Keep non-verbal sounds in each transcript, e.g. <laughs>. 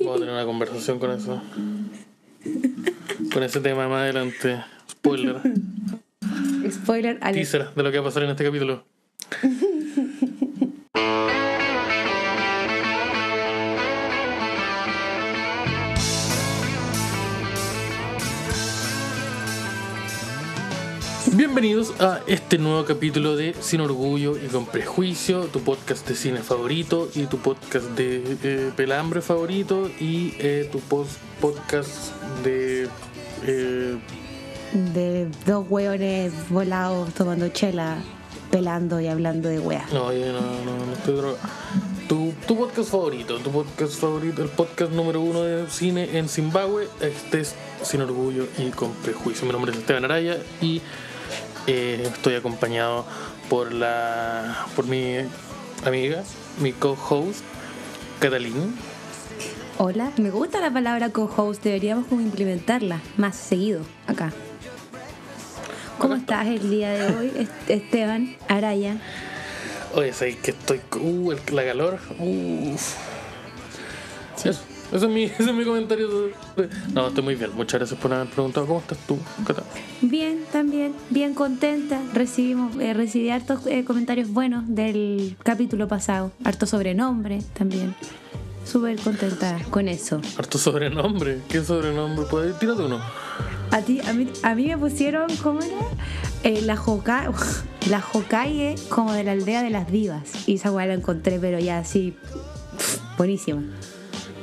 vamos a tener una- conversación con eso. Con ese tema más adelante. Spoiler. Spoiler alert. Teaser de lo que va a pasar en este capítulo. Bienvenidos a este nuevo capítulo de Sin Orgullo y con Prejuicio, tu podcast de cine favorito y tu podcast de eh, pelambre favorito y eh, tu post podcast de eh, De dos hueones volados tomando chela, pelando y hablando de weas. No, yo no, no, no estoy drogado. Tu, tu podcast favorito, tu podcast favorito, el podcast número uno de cine en Zimbabue, este es Sin Orgullo y con Prejuicio. Mi nombre es Esteban Araya y eh, estoy acompañado por la por mi amiga, mi co-host, Catalina. Hola, me gusta la palabra co-host, deberíamos como implementarla más seguido acá. ¿Cómo estás el día de hoy, Est- Esteban Araya? Oye, sé que estoy. Uh, el- la calor. Uf. Eso, ese es mi, ese <laughs> es mi comentario. sobre- No, estoy muy bien. Muchas gracias por haber preguntado. ¿Cómo estás tú, Cata? Bien, también, bien contenta. Recibimos, eh, recibí hartos eh, comentarios buenos del capítulo pasado, harto sobrenombre también. Súper contenta con eso. Harto sobrenombre. ¿Qué sobrenombre puede Tírate uno. A ti, a mí, a mí me pusieron, ¿cómo era? Eh, la Hoka- <laughs> la Hokage como de la aldea de las divas. Y esa weá la encontré, pero ya así, buenísima.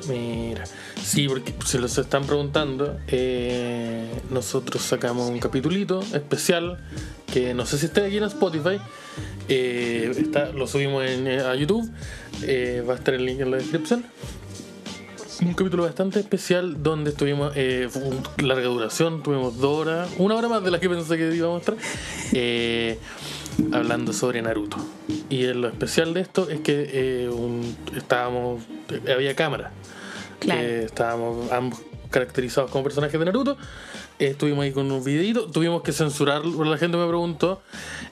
Mira. Sí, porque se los están preguntando. eh, nosotros sacamos un capitulito especial que no sé si está aquí en Spotify. eh, lo subimos en, eh, a YouTube. va a estar el link en la descripción. Un capítulo bastante especial donde estuvimos, larga duración, tuvimos dos horas, una hora más de la que pensé que íbamos a estar, hablando sobre Naruto. Y lo especial de esto es que estábamos, había cámara, Claro. que estábamos ambos caracterizados como personajes de Naruto. Eh, estuvimos ahí con un videito, tuvimos que censurarlo, la gente me preguntó,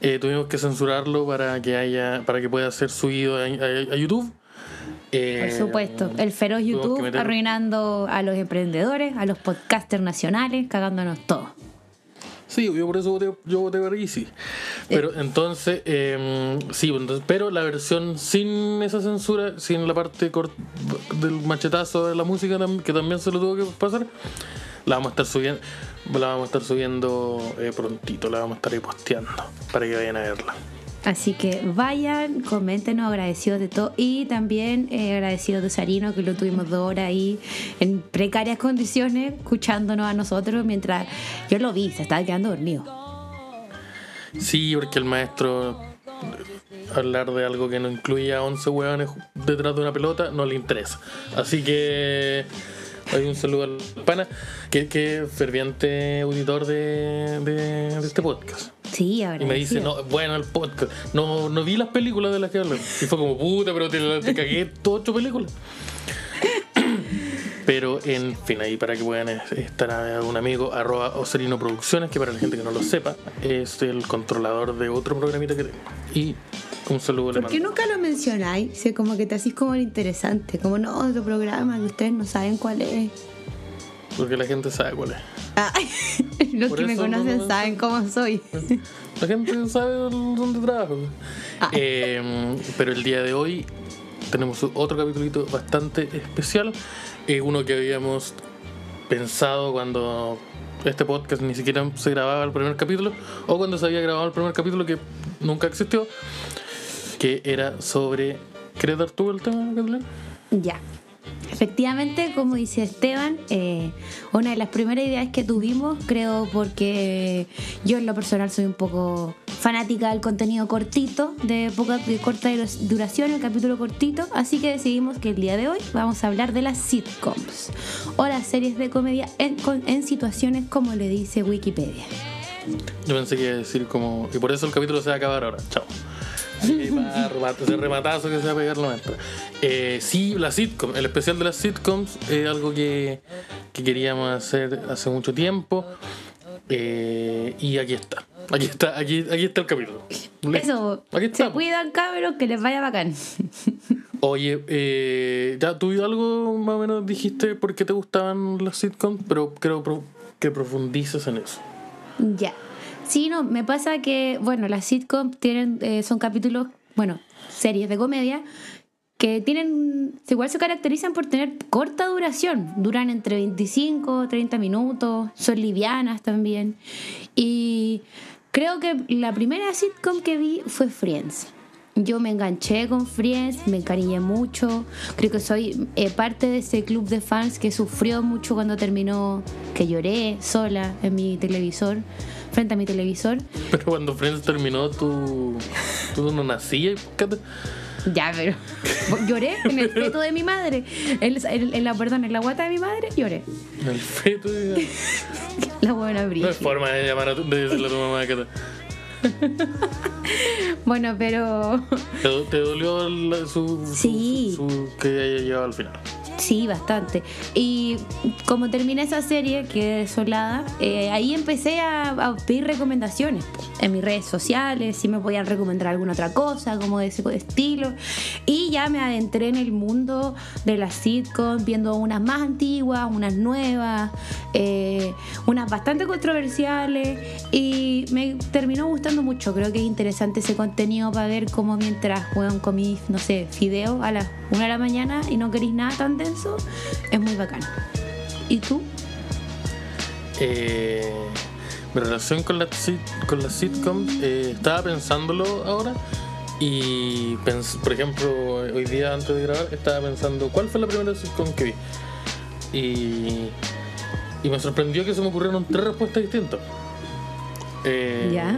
eh, tuvimos que censurarlo para que haya, para que pueda ser subido a, a- a YouTube. Eh, Por supuesto, el feroz YouTube meter- arruinando a los emprendedores, a los podcasters nacionales, cagándonos todo. Sí, yo por eso voté, yo voté por Easy. Pero entonces, eh, sí, entonces, pero la versión sin esa censura, sin la parte cort- del machetazo de la música, que también se lo tuvo que pasar, la vamos a estar subiendo, la vamos a estar subiendo eh, prontito, la vamos a estar ahí posteando para que vayan a verla. Así que vayan, coméntenos, agradecidos de todo. Y también eh, agradecidos de Sarino, que lo tuvimos dos horas ahí en precarias condiciones, escuchándonos a nosotros mientras yo lo vi, se estaba quedando dormido. Sí, porque el maestro hablar de algo que no incluya a 11 hueones detrás de una pelota no le interesa. Así que hay un saludo al pana, que, que es ferviente auditor de, de- de este podcast. Sí, Y agradecido. me dice, no, bueno el podcast. No, no vi las películas de las que hablan. Y fue como, puta, pero te, te cagué todas ocho películas. Pero en fin, ahí para que puedan estar a un amigo, arroba Ocerino Producciones, que para la gente que no lo sepa, es el controlador de otro programita que tengo. Y un saludo le ¿Por qué mando. nunca lo mencionáis? Sí, como que te hacís como el interesante, como no, otro programa que ustedes no saben cuál es. Porque la gente sabe cuál es. Ah, <laughs> los Por que me no conocen saben cómo soy. La gente sabe dónde trabajo. Ah. Eh, pero el día de hoy tenemos otro capítulo bastante especial. Eh, uno que habíamos pensado cuando este podcast ni siquiera se grababa el primer capítulo, o cuando se había grabado el primer capítulo que nunca existió, que era sobre. ¿Quieres dar tú el tema, Catalina? Ya. Efectivamente, como dice Esteban, eh, una de las primeras ideas que tuvimos, creo porque yo en lo personal soy un poco fanática del contenido cortito, de poca de corta duración, el capítulo cortito, así que decidimos que el día de hoy vamos a hablar de las sitcoms o las series de comedia en, en situaciones como le dice Wikipedia. Yo pensé que iba a decir como. Y por eso el capítulo se va a acabar ahora. Chao. Ahí va, remate- ese rematazo que se va a pegar la maestra. Eh, sí, la sitcom, el especial de las sitcoms es algo que, que queríamos hacer hace mucho tiempo. Eh, y aquí está. Aquí está, aquí, aquí está el capítulo. Eso, Aquí se cuidan cabros, que les vaya bacán. <laughs> Oye, eh, ya tú algo más o menos dijiste por qué te gustaban las sitcoms, pero creo que profundices en eso. Ya. Sí, no, me pasa que, bueno, las sitcoms tienen, eh, son capítulos, bueno, series de comedia que tienen, igual se caracterizan por tener corta duración, duran entre 25 30 minutos, son livianas también. Y creo que la primera sitcom que vi fue Friends. Yo me enganché con Friends, me encariñé mucho. Creo que soy eh, parte de ese club de fans que sufrió mucho cuando terminó, que lloré sola en mi televisor, frente a mi televisor. Pero cuando Friends terminó, tú, tú no nacías. Ya, pero <laughs> lloré en el feto de mi madre. En, en- en la, perdón, en la guata de mi madre lloré. El feto. ya. <laughs> La buena No hay brilla. forma de llamar a tu, de decirle a tu mamá Cata. <laughs> Bueno, pero ¿Te, te dolió la- su, su- Sí. su- su- que haya llegado al final? Sí, bastante. Y como terminé esa serie, que desolada, eh, ahí empecé a, pedir recomendaciones en mis redes sociales, si me podían recomendar alguna otra cosa, como de ese estilo. Y ya me adentré en el mundo de las sitcoms, viendo unas más antiguas, unas nuevas, eh, unas bastante controversiales. Y me terminó gustando mucho. Creo que es interesante ese contenido para ver cómo mientras juegan comí, no sé, fideo a las 1 de la mañana y no queréis nada tan denso, es muy bacán. ¿Y tú? Eh, mi relación con sit- con las sitcoms, eh, estaba pensándolo ahora y, por ejemplo, hoy día antes de grabar, estaba pensando cuál fue la primera sitcom que vi. Y, y me sorprendió que se me ocurrieron tres respuestas distintas. Eh, Ya.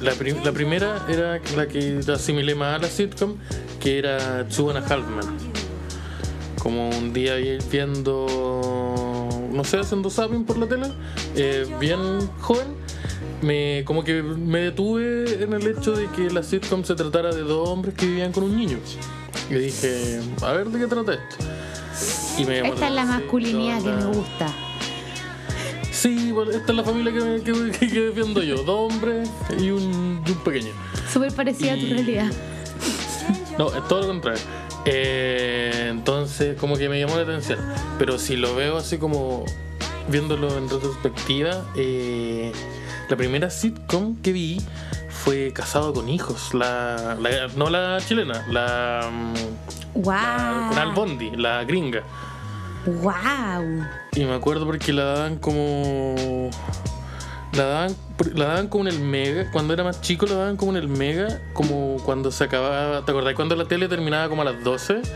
La, pri- la primera era la que asimilé más a la sitcom, que era Two and a Half Men. Como un día vi- viendo, no sé, haciendo zapping por la tele, eh, bien joven, me, como que me detuve en el hecho de que la sitcom se tratara de dos hombres que vivían con un niño. Y dije, a ver de qué trata esto. Y me Esta es la masculinidad que me gusta. Sí, bueno, esta es la familia que, me- que, que- defiendo yo. Dos hombres y un, y un pequeño. Súper parecida a tu realidad. <laughs> No, es todo lo contrario. Eh, entonces, como que me llamó la atención. Pero si lo veo así como viéndolo en retrospectiva, eh, la primera sitcom que vi fue Casado con Hijos. La, la- no la chilena, la, mm, la con ¡Wow! La gringa. ¡Wow! Y me acuerdo porque la daban como. La daban, la daban como en el Mega. Cuando era más chico, la daban como en el Mega. Como cuando se acababa. ¿Te acordás cuando la tele terminaba como a las 12? Sí,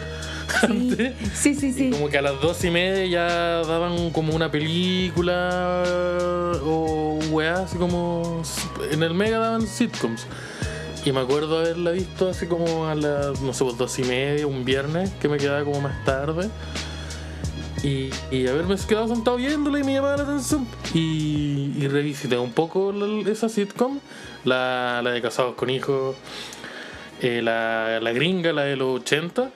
<laughs> Antes. sí, sí. Y sí. como que a las 12 y media ya daban como una película o weá, así como. En el Mega daban sitcoms. Y me acuerdo haberla visto así como a las, no sé, pues 12 y media, un viernes, que me quedaba como más tarde. Y, y haberme quedado sentado viéndola y me llamaba la atención. Y, y revisité un poco la- esa sitcom, la, la de Casados con Hijos, eh, la, la gringa, la de los 80.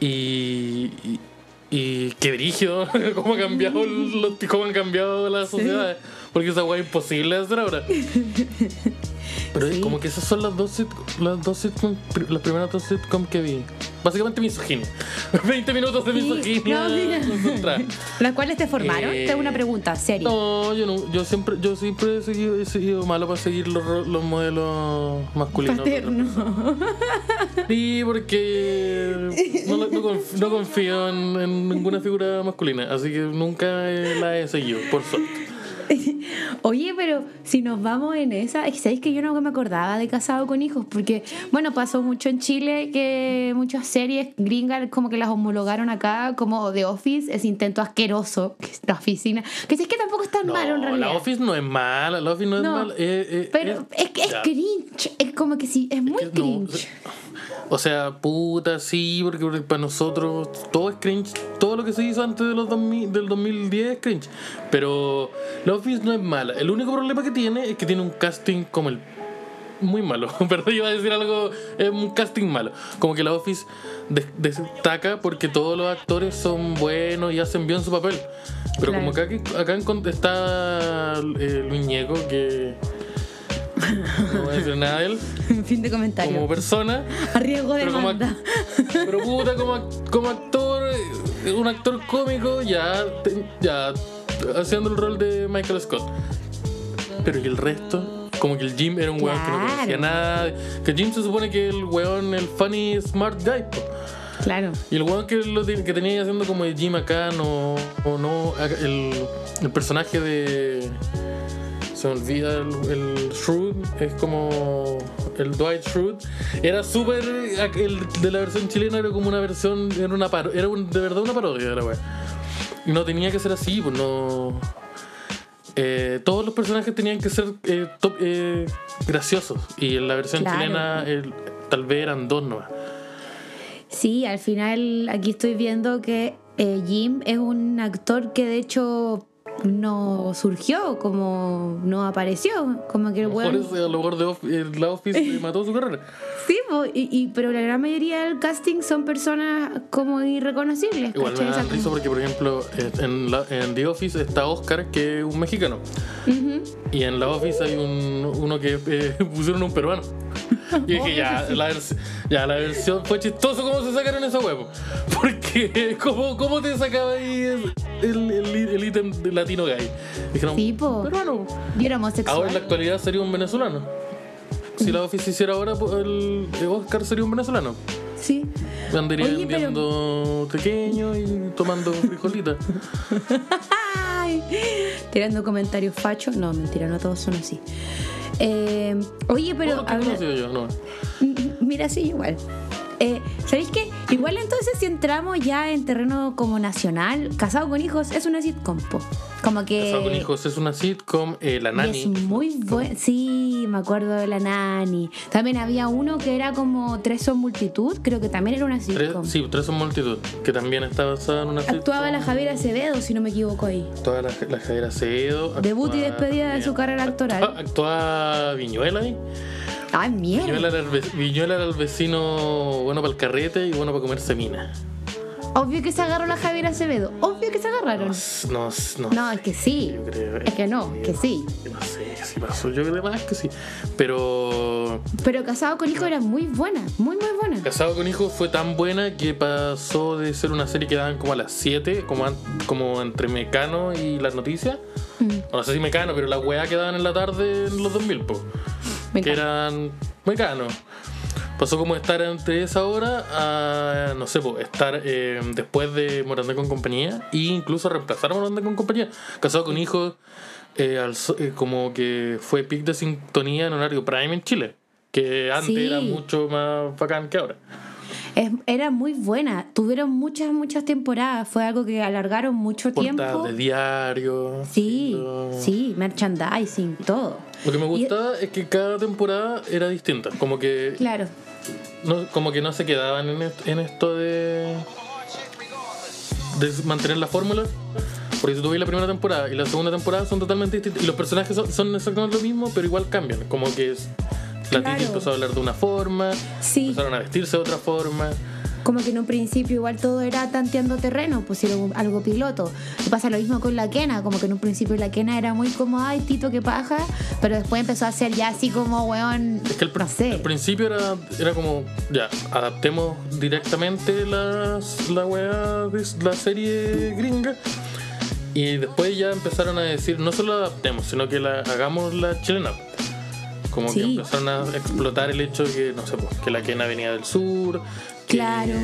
Y, y, y qué brígido <laughs> cómo, ha cambiado <laughs> los- cómo han cambiado las sociedades. Porque esa weá es imposible de hacer ahora. <laughs> Pero Sí. como que esas son las dos sitcoms, las dos sitcoms, pri- las primeras dos sitcoms que vi. Básicamente misoginia. <laughs> 20 minutos de Sí, misoginia. no, mira. concentrada. <laughs> ¿Las cuales te formaron? Eh, Te hago una pregunta, seria. No, yo no, yo siempre, yo siempre he seguido, he seguido malo para seguir los, los modelos masculinos. Paterno. Sí, porque no, no conf- no confío en, en ninguna figura masculina, así que nunca la he seguido, por suerte. <laughs> Oye, pero si nos vamos en esa, es sabéis que yo no me acordaba de casado con hijos, porque, bueno, pasó mucho en Chile que muchas series gringas como que las homologaron acá, como The Office, ese intento asqueroso, <laughs> que es la oficina, que es que tampoco es tan No, malo en realidad. la Office no es mala, la Office no, No, es mala. eh, eh, Pero es que es ya. cringe, es como que sí, es muy que no, cringe. O sea, puta, sí, porque para nosotros todo es cringe. Todo lo que se hizo antes de los 2000, del 2010 es cringe. Pero la Office no es mala. El único problema que tiene es que tiene un casting como el. Muy malo. <laughs> Perdón, iba a decir algo. Es un casting malo. Como que la Office des- destaca porque todos los actores son buenos y hacen bien su papel. Pero Claro. como que acá con- está eh, Ñeco, que creo nada de él. fin de comentario. Como persona. A riesgo de Pero como, pero puta, como, como actor, eh, un actor cómico, ya, ya haciendo el rol de Michael Scott. Pero y el resto, como que el Jim era un weón que no conocía nada. Que Jim se supone que el weón, el funny smart guy, po. Claro. Y el weón que, lo que tenía haciendo como de Jim acá, no. O no el, el personaje de. Se me olvida el, el Shrewd, es como el Dwight Schrute. Era súper. El de la versión chilena era como una versión. Era, una paro- era un- de verdad una parodia de la weá. Y no tenía que ser así, pues no. eh, todos los personajes tenían que ser eh, top- eh, graciosos. Y en la versión Claro. chilena el- tal vez eran dos nomás. Sí, al final aquí estoy viendo que eh, Jim es un actor que de hecho no surgió, como no apareció, como que el Por weón... eso a lo mejor de Off- la Office mató su carrera. <laughs> Sí, po, y, y- pero la gran mayoría del casting son personas como irreconocibles. Igual me da risa porque, por ejemplo, eh, en, la- en The Office está Oscar, que es un mexicano. Ujú. Y en la Office hay un, uno que eh, <laughs> pusieron un peruano. Y dije, ya la, ya, la versión fue chistoso cómo se sacaron esa huevo. <laughs> Porque, ¿cómo, cómo te sacaba ahí el, el, el- el ítem de latino gay? Dijeron, Sí, po. peruano. Y era homosexual. Ahora en la actualidad sería un venezolano. Si la Office hiciera ahora, el, Oscar sería un venezolano. Sí. Andaría Oye, pero- vendiendo pequeño y tomando frijolitas. <laughs> <laughs> Tirando comentarios fachos. No, mentira, no todos son así. Eh, oye, pero habla- yo, no. mira, sí, igual. Eh, ¿Sabéis qué? Igual entonces si entramos ya en terreno como nacional, Casado con Hijos es una sitcom, po. Como que... Casado con hijos es una sitcom, eh, La Nani. es muy buena. Sí, me acuerdo de la Nani. También había uno que era como Tres son multitud, creo que también era una Tres, sitcom. sí, Tres son multitud, que también está basada en una sitcom. Actuaba la Javiera Acevedo, si no me equivoco ahí. Actuaba la, la Javier Acevedo. Debut y actuaba- despedida de su carrera actoral. Actúa, actúa Viñuela ahí. Ay, mierda. Viñuela era, el, ve- Viñuela era el vecino bueno para el carrete y bueno para comerse mina. Obvio que se agarró la Javiera Acevedo. Obvio que se agarraron. No, no, No, es que sí. Yo creo Es que no, que sí. No sé si pasó, yo creo más que sí. Pero Pero Casado con Hijos era muy buena, muy, muy buena. Casado con Hijos fue tan buena que pasó de ser una serie que daban como a las 7, como, como entre Mecano y las noticias. Mm, No sé si Mecano, pero la weá que daban en la tarde en los 2000, po, me que encanta. eran Mecano. Pasó como estar entre esa hora a, no sé, po, estar eh, después de Morandé con compañía e incluso reemplazar a Morandé con compañía. Casado con Hijos, eh, eh, como que fue pic de sintonía en horario prime en Chile. Que antes Sí. era mucho más bacán que ahora. Es- era muy buena. Tuvieron muchas, muchas temporadas. Fue algo que alargaron mucho tiempo. Portadas de diario. Sí, lo- sí, merchandising, todo. Lo que me gustaba es que cada temporada era distinta. Como que Claro. no, como que no se quedaban en, est- en esto de, de mantener la fórmula. Porque si tú ves la primera temporada y la segunda temporada son totalmente distintas. Y los personajes son, son exactamente lo mismo, pero igual cambian. Como que es, la Claro. Empezó a hablar de una forma, Sí, empezaron a vestirse de otra forma. como que en un principio igual todo era tanteando terreno, pusieron algo piloto. Y pasa lo mismo con la Kena, como que en un principio la Kena era muy como, ay, Tito, qué paja, pero después empezó a ser ya así como, weón, Es que el, no sé. el principio era, era como, ya, adaptemos directamente la, la weá de la serie gringa. Y después ya empezaron a decir, no solo la adaptemos, sino que la hagamos la chilena. Como que empezaron a explotar el hecho de que, no sé, pues, que la Kena venía del sur. que- Claro.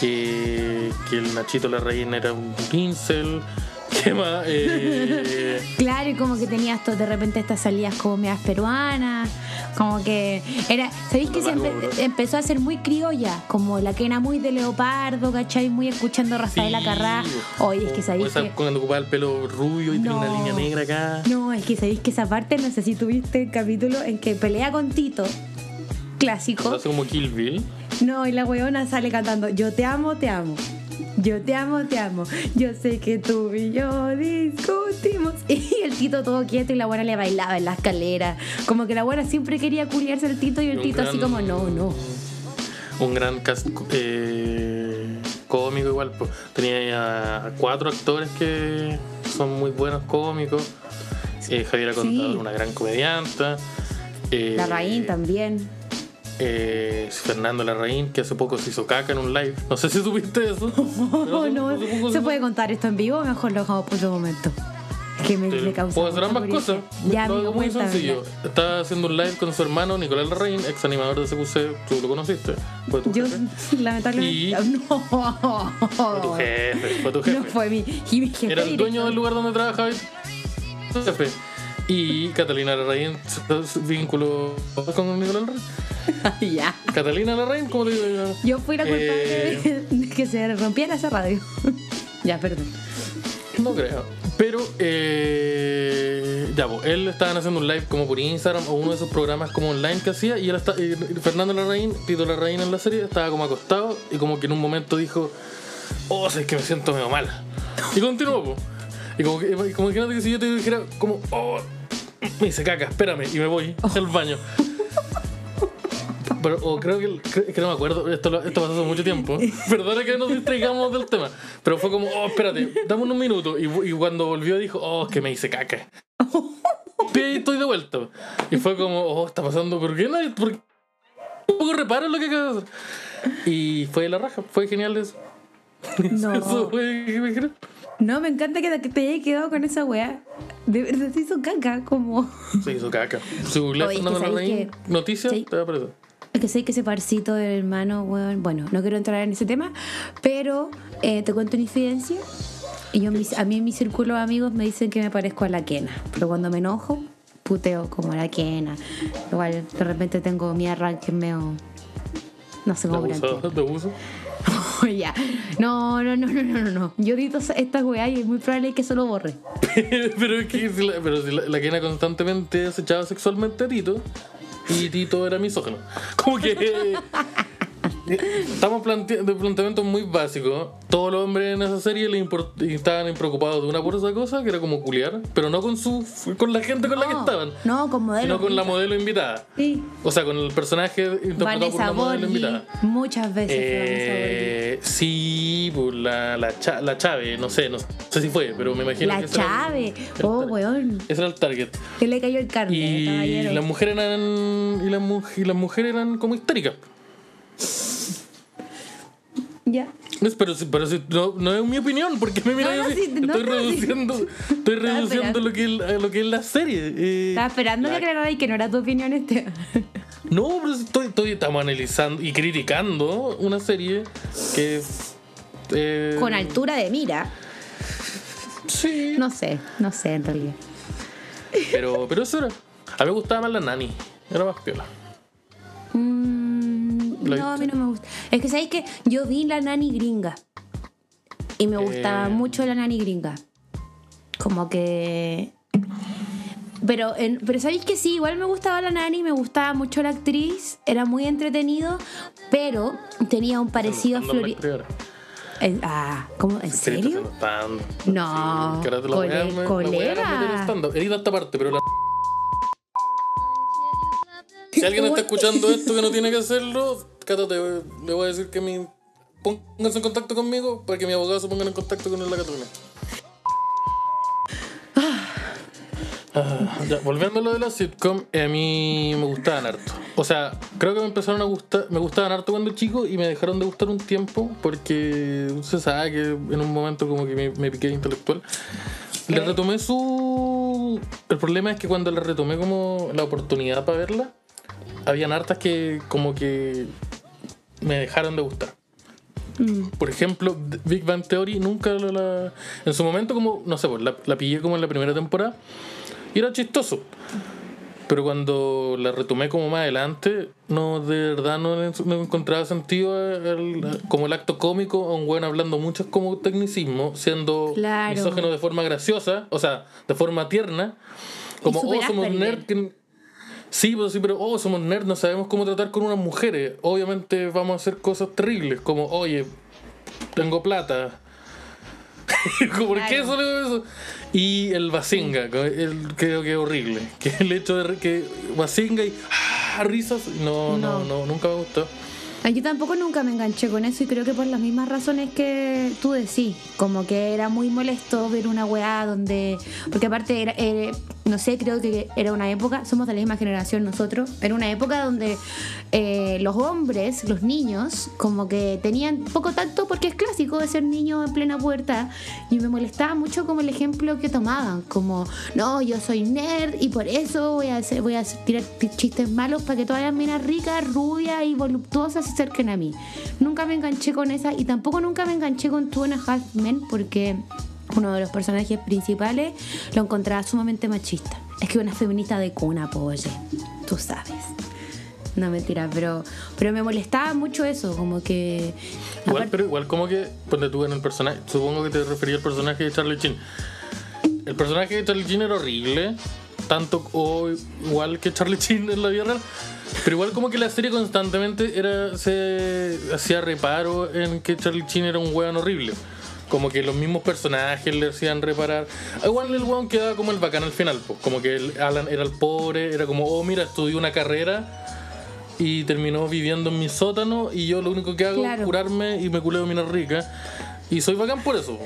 Que, que el Nachito la Reina era un pincel. <laughs> ¿Qué más? Eh, <laughs> Claro, y como que tenías to- de repente estas salidas como medias peruanas, como que era, ¿sabéis que bro. empezó a ser muy criolla? Como la quena muy de leopardo, ¿cachai? Muy escuchando a Rafaela sí, Carrá. o- Oye, es que sabéis que... Cuando ocupaba el pelo rubio y tiene una No. línea negra acá. No, es que sabéis que esa parte, no sé si tuviste el capítulo en que pelea con Tito, clásico. Hace como Kill Bill. No, y la weona sale cantando, yo te amo, te amo. Yo te amo, te amo. Yo sé que tú y yo discutimos. <laughs> Y el Tito todo quieto y la buena le bailaba en la escalera. Como que la buena siempre quería culiarse al Tito y el Tito así como, no, no. Un gran cast eh, cómico igual. Tenía a cuatro actores que son muy buenos cómicos. Eh, Javiera Contador, Sí. una gran comedianta. Eh, Larraín también. Eh, Fernando Larraín, que hace poco se hizo caca en un live. No sé si supiste eso. <laughs> no, hace poco ¿Se puede contar esto en vivo o mejor lo dejamos por otro momento? Que me, me causa. Puedo hacer ambas cosas. Ya, Lo amigo, muy cuéntame. sencillo. Estaba haciendo un live con su hermano Nicolás Larraín, ex animador de CQC. Tú lo conociste. Fue tu Yo, jefe. <laughs> lamentablemente. Y- No. Fue tu jefe. Fue tu jefe. No fue mi, mi jefe Era el dueño del lugar donde trabajaba jefe. Y Catalina Larraín vinculó con Nicolás Larraín. <laughs> ya. Catalina Larraín, ¿cómo te digo? Yo fui la culpable Eh, de que se rompiera esa radio. <laughs> ya, perdón. No creo. Pero, eh, ya, pues, él estaban haciendo un live como por Instagram o uno de esos programas como online que hacía. Y él está, y Fernando Larraín, Tito Larraín en la serie, estaba como acostado y como que en un momento dijo: Oh, es que me siento medio mal. Y continuó, pues. Y como que, imagínate que si yo te dijera, como, oh, <laughs> me hice caca, espérame, y me voy al baño. Pero, o creo que, que no me acuerdo, esto, esto pasó hace mucho tiempo. <laughs> Perdona que nos distraigamos del tema. Pero fue como, oh, espérate, dame un minuto. Y, y cuando volvió dijo, oh, que me hice caca. Y ahí estoy de vuelta. Y fue como, oh, está pasando, ¿por qué no? ¿Por qué? Un poco reparo en lo que acaba de hacer. Y fue la raja, fue genial eso. <laughs> No. No, me encanta que te, te hayas quedado con esa weá. De verdad se hizo caca, como. Se hizo caca. Si googleas Oye, es que noticias, Sí. te va a aparecer. Es que sé que ese parcito del hermano, weón. Bueno, no quiero entrar en ese tema, pero eh, te cuento una infidencia. Y yo, mis- a mí en mi círculo de amigos me dicen que me parezco a la Kena. Pero cuando me enojo, puteo como a la Kena. Igual de repente tengo mi arranque medio. No sé cómo. De abuso. <laughs> ya. No, no, no, no, no, no. Yo edito estas weas y es muy probable que se lo borre. <laughs> pero es que si la, pero si la, la Kena constantemente acechaba sexualmente a Tito y Tito era misógino. Como que estamos planteando de planteamientos muy básicos. Todos los hombres en esa serie le estaban preocupados de una pura cosa que era como culiar, pero no con su con la gente con la que estaban, No, con modelo. sino con la modelo invitada. Sí. O sea, con el personaje interpretado por Vanessa una modelo invitada. Muchas veces Eh, sí, pues la, la, Cha- la Chave, no sé, no sé si fue, pero me imagino que La ese era el- Chave. Oh, weón. Ese era el target. Que le cayó el carne, Y caballero. las mujeres eran. Y las, y las mujeres eran como histéricas. Ya. Es- Pero, si- pero no, no es mi opinión, porque me miras No, estoy reduciendo, estoy reduciendo lo que, es, la- lo que es la serie. eh, Estaba esperando la- que aclararais que no era tu opinión este. No, pero estoy, estoy, estamos analizando y criticando una serie que. eh, Con altura de mira. Sí. No sé, no sé en realidad. Pero, pero eso era. A mí me gustaba más la nani. Era más piola. Mm, ¿La no, a mí no me gusta. Es que sabéis que yo vi la nani gringa. Y me gustaba Eh. mucho la nani gringa. Como que. Pero, en- pero sabéis que sí, igual me gustaba la nani, me gustaba mucho la actriz, era muy entretenido, pero tenía un parecido a Flori. Eh, Ah, ¿cómo? ¿En serio? No, a- a colega. en stand-up. Edita esta parte, pero la. Si alguien está escuchando esto que no tiene que hacerlo, Cata, te voy- le voy a decir que mi. Pónganse en contacto conmigo para que mi abogado se ponga en contacto con la Catalina. Ah, ya, volviendo a lo de la sitcom, eh, a mí me gustaban harto. O sea, creo que me empezaron a gustar, me gustaban harto cuando chico y me dejaron de gustar un tiempo porque se sabe que en un momento como que me, me piqué intelectual. Le retomé su... El problema es que cuando le retomé como la oportunidad para verla, habían hartas que como que me dejaron de gustar. Mm. Por ejemplo, Big Bang Theory nunca la, la- en su momento como, no sé, pues la, la pillé como en la primera temporada y era chistoso. Pero cuando la retomé como más adelante, no, de verdad no, no encontraba sentido el- como el acto cómico a un weón hablando muchos como tecnicismo, siendo Claro. misógeno de forma graciosa, o sea, de forma tierna. Como, oh, somos nerd que- Sí, pues sí, pero oh, somos nerds, no sabemos cómo tratar con unas mujeres. Obviamente vamos a hacer cosas terribles, como, oye, tengo plata. <laughs> ¿Por qué solo eso? Y el Basinga, el- creo que es horrible. Que el hecho de que Basinga y ah, risas, no, no, No. no, nunca me gustó. Ah, Yo tampoco nunca me enganché con eso y creo que por las mismas razones que tú decís, como que era muy molesto ver una weá donde, porque aparte era, eh, no sé, creo que era una época, somos de la misma generación nosotros, era una época donde eh, los hombres, los niños, como que tenían poco tacto porque es clásico de ser niño en plena puerta y me molestaba mucho como el ejemplo que tomaban, como, no, yo soy nerd y por eso voy a, hacer, voy a tirar chistes malos para que todas las minas ricas, rubias y voluptuosas se acerquen a mí. Nunca me enganché con esa y tampoco nunca me enganché con Two and a Half porque uno de los personajes principales, lo encontraba sumamente machista. Es que una feminista de cuna, oye, tú sabes. No mentira, pero pero me molestaba mucho eso, como que igual, pero igual como que ponte tú en el personaje, supongo que te refería al personaje de Charlie Chin. El personaje de Charlie Chin era horrible, tanto o igual que Charlie <laughs> Chin en la vida real. Pero igual como que la serie constantemente era se hacía reparo en que Charlie Chin era un weón horrible. Como que los mismos personajes le hacían reparar. Igual el weón quedaba como el bacán al final, pues. Como que el Alan era el pobre, era como, oh, mira, estudió una carrera y terminó viviendo en mi sótano y yo lo único que hago es curarme y me culeo mina rica. Y soy bacán por eso.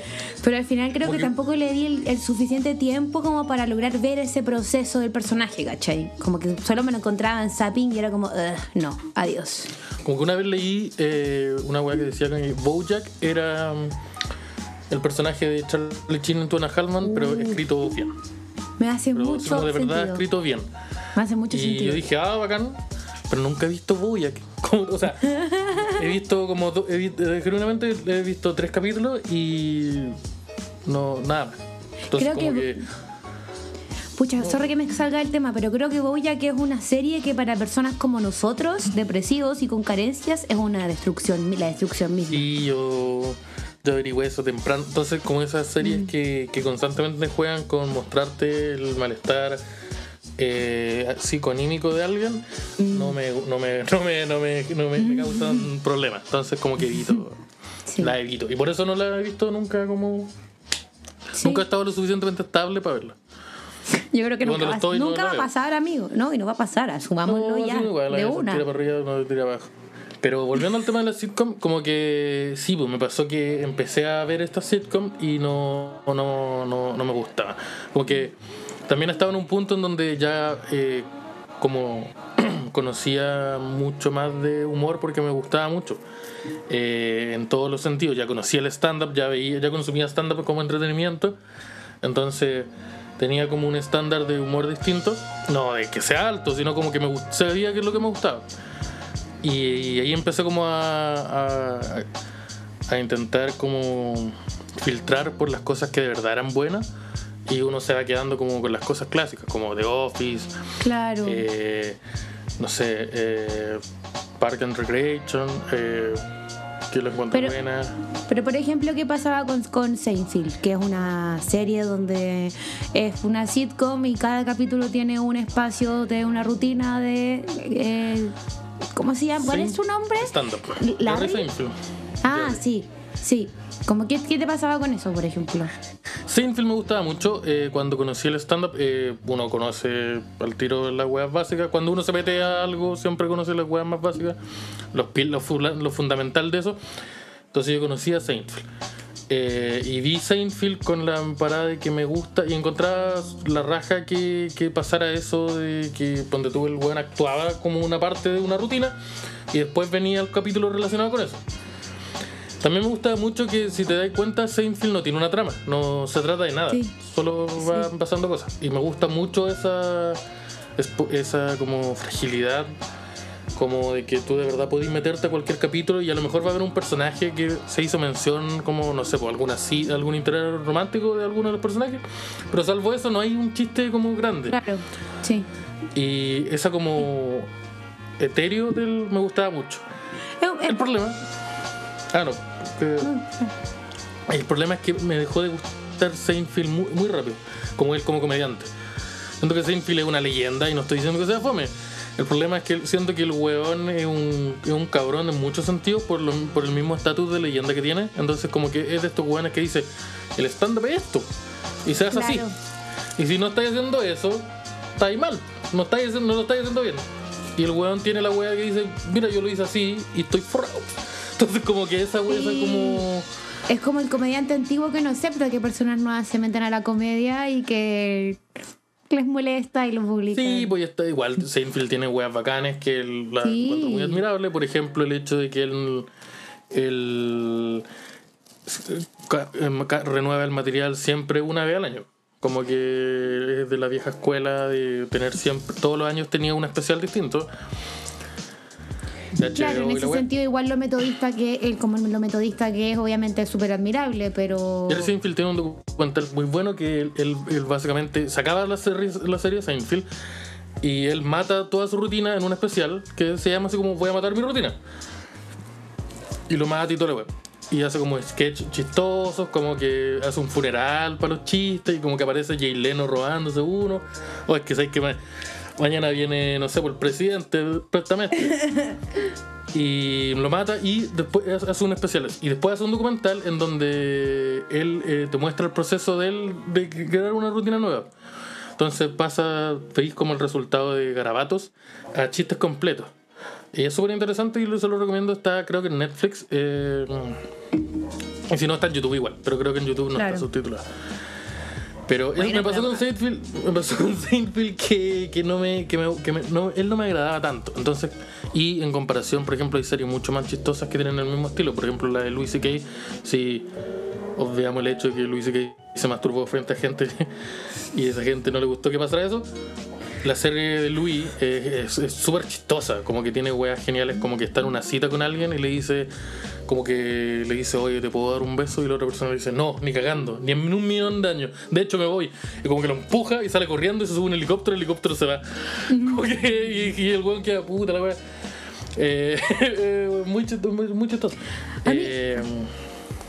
Pero al final creo que, tampoco le di el, suficiente tiempo como para lograr ver ese proceso del personaje, ¿cachai? Como que solo me lo encontraba en Zapping y era como, no, adiós. Como que una vez leí eh, una weá que decía que Bojack era el personaje de Charlie Chin en Tuna Hallman, pero uh. escrito bien. Me hace mucho de verdad escrito bien. Me hace mucho y yo dije, ah, bacán, pero nunca he visto Bojack. <laughs> o sea, he visto como. He, eh, genuinamente he visto tres capítulos y. No, nada. Entonces, creo como que, Pucha, sorry que me salga el tema, pero creo que Bojack es una serie que para personas como nosotros, depresivos y con carencias, es una destrucción, la destrucción misma. Y yo yo averigüé eso temprano. Entonces, como esas series mm. que, que, constantemente juegan con mostrarte el malestar eh, psicoanímico de alguien, mm. no, me, no, me, <laughs> no, me, no, me, no me, mm. causan problemas. Entonces, como que evito. <laughs> La evito. Y por eso no la he visto nunca como. Nunca he estado lo suficientemente estable para verla. Yo creo que nunca, va, nunca va a pasar, amigo. No, y no va a pasar. Asumámoslo ya. de una. Tira para arriba, no tira abajo. Pero volviendo al tema de la sitcom, como que sí, pues me pasó que empecé a ver esta sitcom y no, no, no, no me gustaba. Como que también estaba en un punto en donde ya eh, como <clears throat> conocía mucho más de humor porque me gustaba mucho. Eh, en todos los sentidos. Ya conocía el stand-up, ya veía, ya consumía stand-up como entretenimiento. Entonces tenía como un estándar de humor distinto. No de que sea alto, sino como que me sabía que es lo que me gustaba. Y, ahí empecé como a, a, intentar como filtrar por las cosas que de verdad eran buenas y uno se va quedando como con las cosas clásicas, como The Office, claro. Eh, no sé, eh, Park and Recreation, eh, que lo encuentro pero, buena. Pero por ejemplo, ¿qué pasaba con, con Seinfeld? Que es una serie donde es una sitcom y cada capítulo tiene un espacio de una rutina de ¿Cómo se llama? ¿Cuál es su nombre? Stand-up. Ah, sí, sí. ¿Cómo qué, ¿Qué te pasaba con eso, por ejemplo? Seinfeld me gustaba mucho. Eh, cuando conocí el stand-up, eh, uno conoce al tiro las weas básicas. Cuando uno se mete a algo, siempre conoce las weas más básicas, los, lo, lo fundamental de eso. Entonces yo conocí a Seinfeld. Eh, y vi Seinfeld con la parada de que me gusta y encontraba la raja que, que pasara eso de que donde tuve el weón actuaba como una parte de una rutina y después venía el capítulo relacionado con eso. También me gusta mucho que si te das cuenta Seinfeld no tiene una trama, no se trata de nada, solo van pasando cosas. Y me gusta mucho esa esa como fragilidad como de que tú de verdad podés meterte a cualquier capítulo y a lo mejor va a haber un personaje que se hizo mención como, no sé, por alguna algún interés romántico de alguno de los personajes, pero salvo eso no hay un chiste como grande. Claro, sí. Y esa como etéreo del me gustaba mucho. El problema... Ah, no. el problema es que me dejó de gustar Seinfeld muy, muy rápido, como él como comediante. Siento que Seinfeld es una leyenda y no estoy diciendo que sea fome el problema es que siento que el weón es un, es un cabrón en muchos sentidos por, lo, por el mismo estatus de leyenda que tiene. Entonces, como que es de estos weones que dice: el stand-up es esto. Y se hace así. Y si no estáis haciendo eso, estáis mal. No, estáis, no lo estáis haciendo bien. Y el weón tiene la wea que dice: Mira, yo lo hice así y estoy forrado. <laughs> Entonces, como que esa wea es como. Es como el comediante antiguo que no acepta que personas nuevas se meten a la comedia y que les molesta y lo publican. Sí, pues está igual. Seinfeld tiene weas bacanes que el- la Sí. encuentro muy admirable. Por ejemplo, el hecho de que él, él em, renueva el material siempre una vez al año. Como que es de la vieja escuela de tener siempre, todos los años tenía un especial distinto. Claro, en la ese wea. sentido igual lo metodista que él como lo metodista que es obviamente es súper admirable, pero Jerry Seinfeld tiene un documental muy bueno que él, él- él básicamente sacaba la serie, la serie Seinfeld y él mata toda su rutina en un especial que se llama así como Voy a matar mi rutina. Y lo mata y todo lo web. Y hace como sketch chistosos, como que hace un funeral para los chistes y como que aparece Jay Leno robándose uno. O es que sabes que mañana viene, no sé, por el presidente, préstame. este. <laughs> y lo mata y después hace un especial y después hace un documental en donde él eh, te muestra el proceso de él de crear una rutina nueva entonces pasa veis como el resultado de garabatos a chistes completos y es súper interesante y se lo recomiendo está creo que en Netflix eh, y si no está en YouTube igual pero creo que en YouTube no Claro. está subtitulado pero eso me pasó Seinfeld, me pasó con Seinfeld que, que no me, que me, que me- no, él no me agradaba tanto. Entonces, y en comparación, por ejemplo, hay series mucho más chistosas que tienen el mismo estilo. Por ejemplo, la de Louis C.K. Si obviamos el hecho de que Louis C.K. se masturbó frente a gente <laughs> y a esa gente no le gustó que pasara eso. La serie de Louis es es súper chistosa, como que tiene weas geniales, como que está en una cita con alguien y le dice, como que le dice, oye, ¿te puedo dar un beso? Y la otra persona le dice, no, ni cagando, ni en un millón de años. De hecho, me voy. Y como que lo empuja y sale corriendo y se sube un helicóptero, el helicóptero se va. Como que- y, y el weón queda puta la wea. Eh, <laughs> eh, muy, chistoso, muy, muy chistoso. Eh,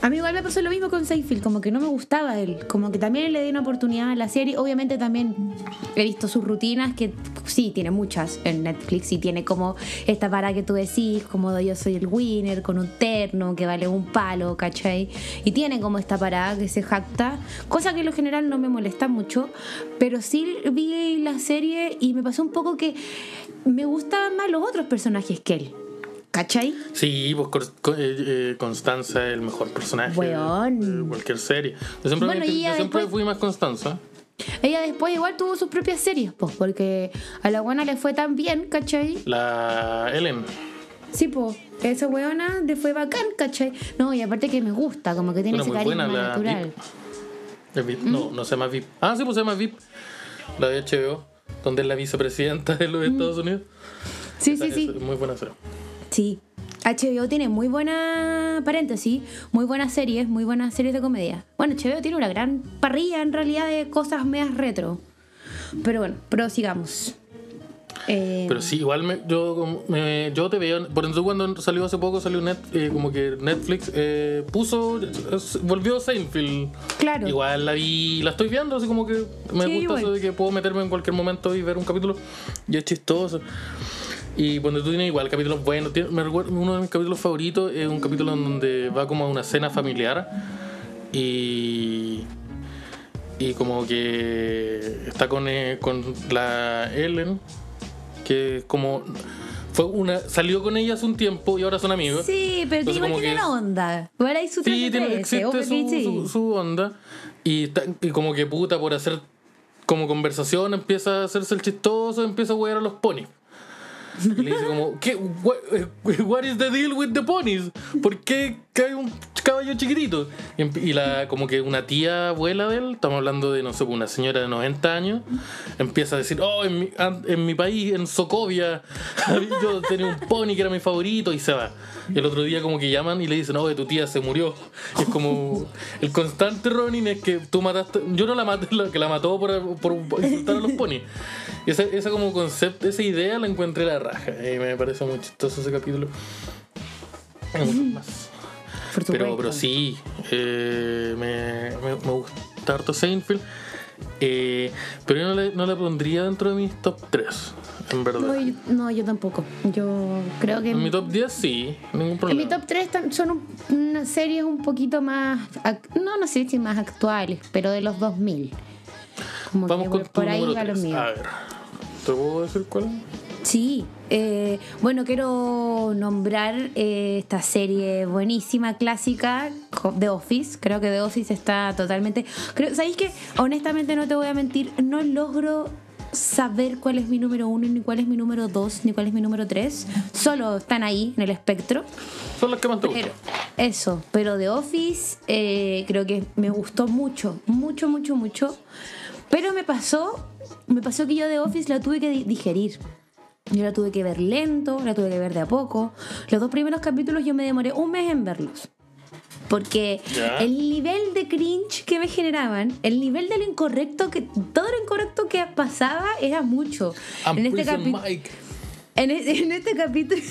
A mí igual me pasó lo mismo con Seinfeld, como que no me gustaba él, como que también le di una oportunidad a la serie. Obviamente también he visto sus rutinas, que sí, tiene muchas en Netflix y tiene como esta para que tú decís, como yo soy el winner, con un terno que vale un palo, ¿cachai? Y tiene como esta parada que se jacta, cosa que en lo general no me molesta mucho, pero sí vi la serie y me pasó un poco que me gustaban más los otros personajes que él, ¿cachai? Sí, Co- eh, eh, Constanza es el mejor personaje Weón. de cualquier serie. Yo siempre, Bueno, me- y ya yo siempre después- fui más Constanza. Ella después igual tuvo sus propias series, pues, porque a la buena le fue tan bien, ¿cachai? La Ellen. Sí, pues, esa weona le fue bacán, ¿cachai? No, y aparte que me gusta, como que tiene ese carisma natural. VIP. ¿Es VIP? ¿Mm? No, no se llama VIP. Ah, sí, pues se llama VIP. La de HBO, donde es la vicepresidenta de los Estados Unidos. Sí, Esa Mm. sí, sí. muy buena serie. Sí. HBO tiene muy buena, paréntesis, muy buenas series, muy buenas series de comedia. Bueno, HBO tiene una gran parrilla en realidad de cosas medias retro. Pero bueno, prosigamos. Eh, Pero sí, igual me, yo, me- yo te veo. Por ejemplo, cuando salió hace poco, salió net, eh, como que Netflix eh, puso. eh, volvió Seinfeld. Claro. Igual la vi, la estoy viendo, así como que me Sí, gusta igual. eso de que puedo meterme en cualquier momento y ver un capítulo. Y es chistoso. Y cuando tú tienes igual capítulos buenos, me recuerdo, uno de mis capítulos favoritos es un capítulo en donde va como a una cena familiar y. Y como que está con, eh, con la Ellen, que como. Fue una, salió con ella hace un tiempo y ahora son amigos. Sí, pero Entonces, igual tiene la onda. Igual hay su Sí, 13, tiene, existe su, su- su onda. Y, y como que puta, por hacer como conversación, empieza a hacerse el chistoso, empieza a huear a los ponis. Y le dice como, ¿qué? What, what is the deal with the ponies? ¿Por qué cae un caballo chiquitito? Y, la, como que una tía abuela de él, estamos hablando de, no sé, una señora de 90 años, empieza a decir, oh, en mi, en mi país, en Socovia, <laughs> yo tenía un pony que era mi favorito y se va. Y el otro día como que llaman y le dicen, oh, tu tía se murió. Y es como, <laughs> el constante Ronin es que tú mataste, yo no la maté, la que la mató por, por insultar a los ponis. Y esa, esa como concepto, esa idea la encontré la raja. Y me parece muy chistoso ese capítulo. Más. Por Pero, pero sí, eh, me, me, me gusta harto Seinfeld. Eh, pero yo no le, no la pondría dentro de mis top 3, en verdad. No, yo, no, yo tampoco. Yo creo que En mi top 10 sí, ningún en problema. mi top 3 son un- unas series un poquito más, no, no sé si más actuales, pero de los 2000. Como Vamos que con por, tu ahí número va lo 3. mío. A ver, ¿te puedo decir cuál? Sí, eh, bueno, quiero nombrar eh, esta serie buenísima, clásica, The Office. Creo que The Office está totalmente. Creo, ¿Sabéis que honestamente no te voy a mentir? No logro saber cuál es mi número uno, ni cuál es mi número dos, ni cuál es mi número tres. Solo están ahí en el espectro. Son los que más te gustan. Eso, pero The Office eh, creo que me gustó mucho, mucho, mucho, mucho. Pero me pasó, me pasó que yo The Office la tuve que digerir. Yo la tuve que ver lento, la tuve que ver de a poco. Los dos primeros capítulos yo me demoré un mes en verlos. Porque el nivel de cringe que me generaban, el nivel de lo incorrecto, que todo lo incorrecto que pasaba era mucho. en este capítulo. En, este capítulo,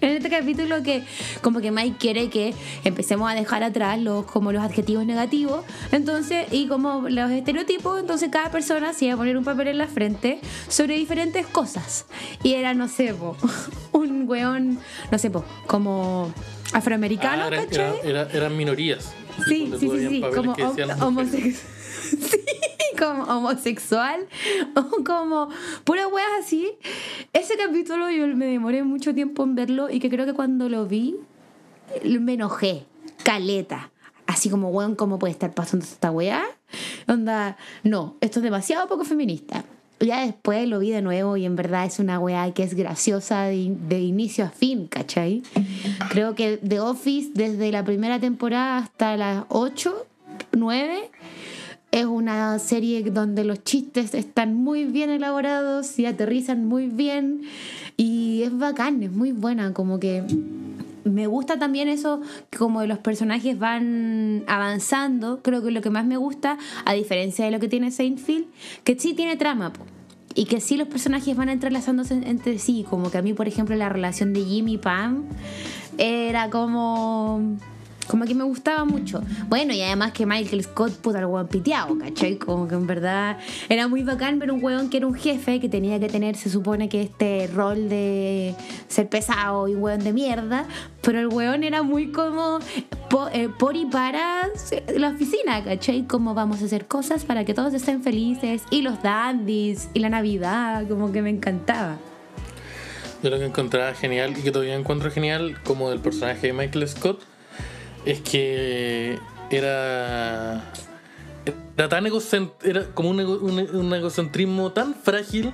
en este capítulo que como que Mike quiere que empecemos a dejar atrás los como los adjetivos negativos, entonces y como los estereotipos, entonces cada persona se iba a poner un papel en la frente sobre diferentes cosas y era no sé, <laughs> un weón, no sé, como afroamericano, ah, eran minorías. Sí, sí, sí, sí, como homosexual. <laughs> sí, como homosexual o como pura weas así. Ese capítulo yo me demoré mucho tiempo en verlo y que creo que cuando lo vi me enojé, caleta. Así como, weón, ¿cómo puede estar pasando esta wea? Onda, no, esto es demasiado poco feminista. Ya después lo vi de nuevo y en verdad es una weá que es graciosa de, de, inicio a fin, ¿cachai? Creo que The Office desde la primera temporada hasta las 8, 9 es una serie donde los chistes están muy bien elaborados y aterrizan muy bien y es bacán, es muy buena, como que me gusta también eso, como los personajes van avanzando. Creo que lo que más me gusta, a diferencia de lo que tiene Seinfeld, que sí tiene trama. Y que sí los personajes van entrelazándose entre sí. Como que a mí, por ejemplo, la relación de Jimmy y Pam era como como que me gustaba mucho. Bueno, y además que Michael Scott, puta, el hueón piteado, ¿cachai? Como que en verdad era muy bacán ver un hueón que era un jefe, que tenía que tener, se supone que este rol de ser pesado y hueón de mierda, pero el hueón era muy como eh, por, y para la oficina, ¿cachai? Como vamos a hacer cosas para que todos estén felices, y los dandies, y la Navidad, como que me encantaba. Yo lo que encontraba genial y que todavía encuentro genial, como del personaje de Michael Scott, es que era era tan era como un, egocentrismo tan frágil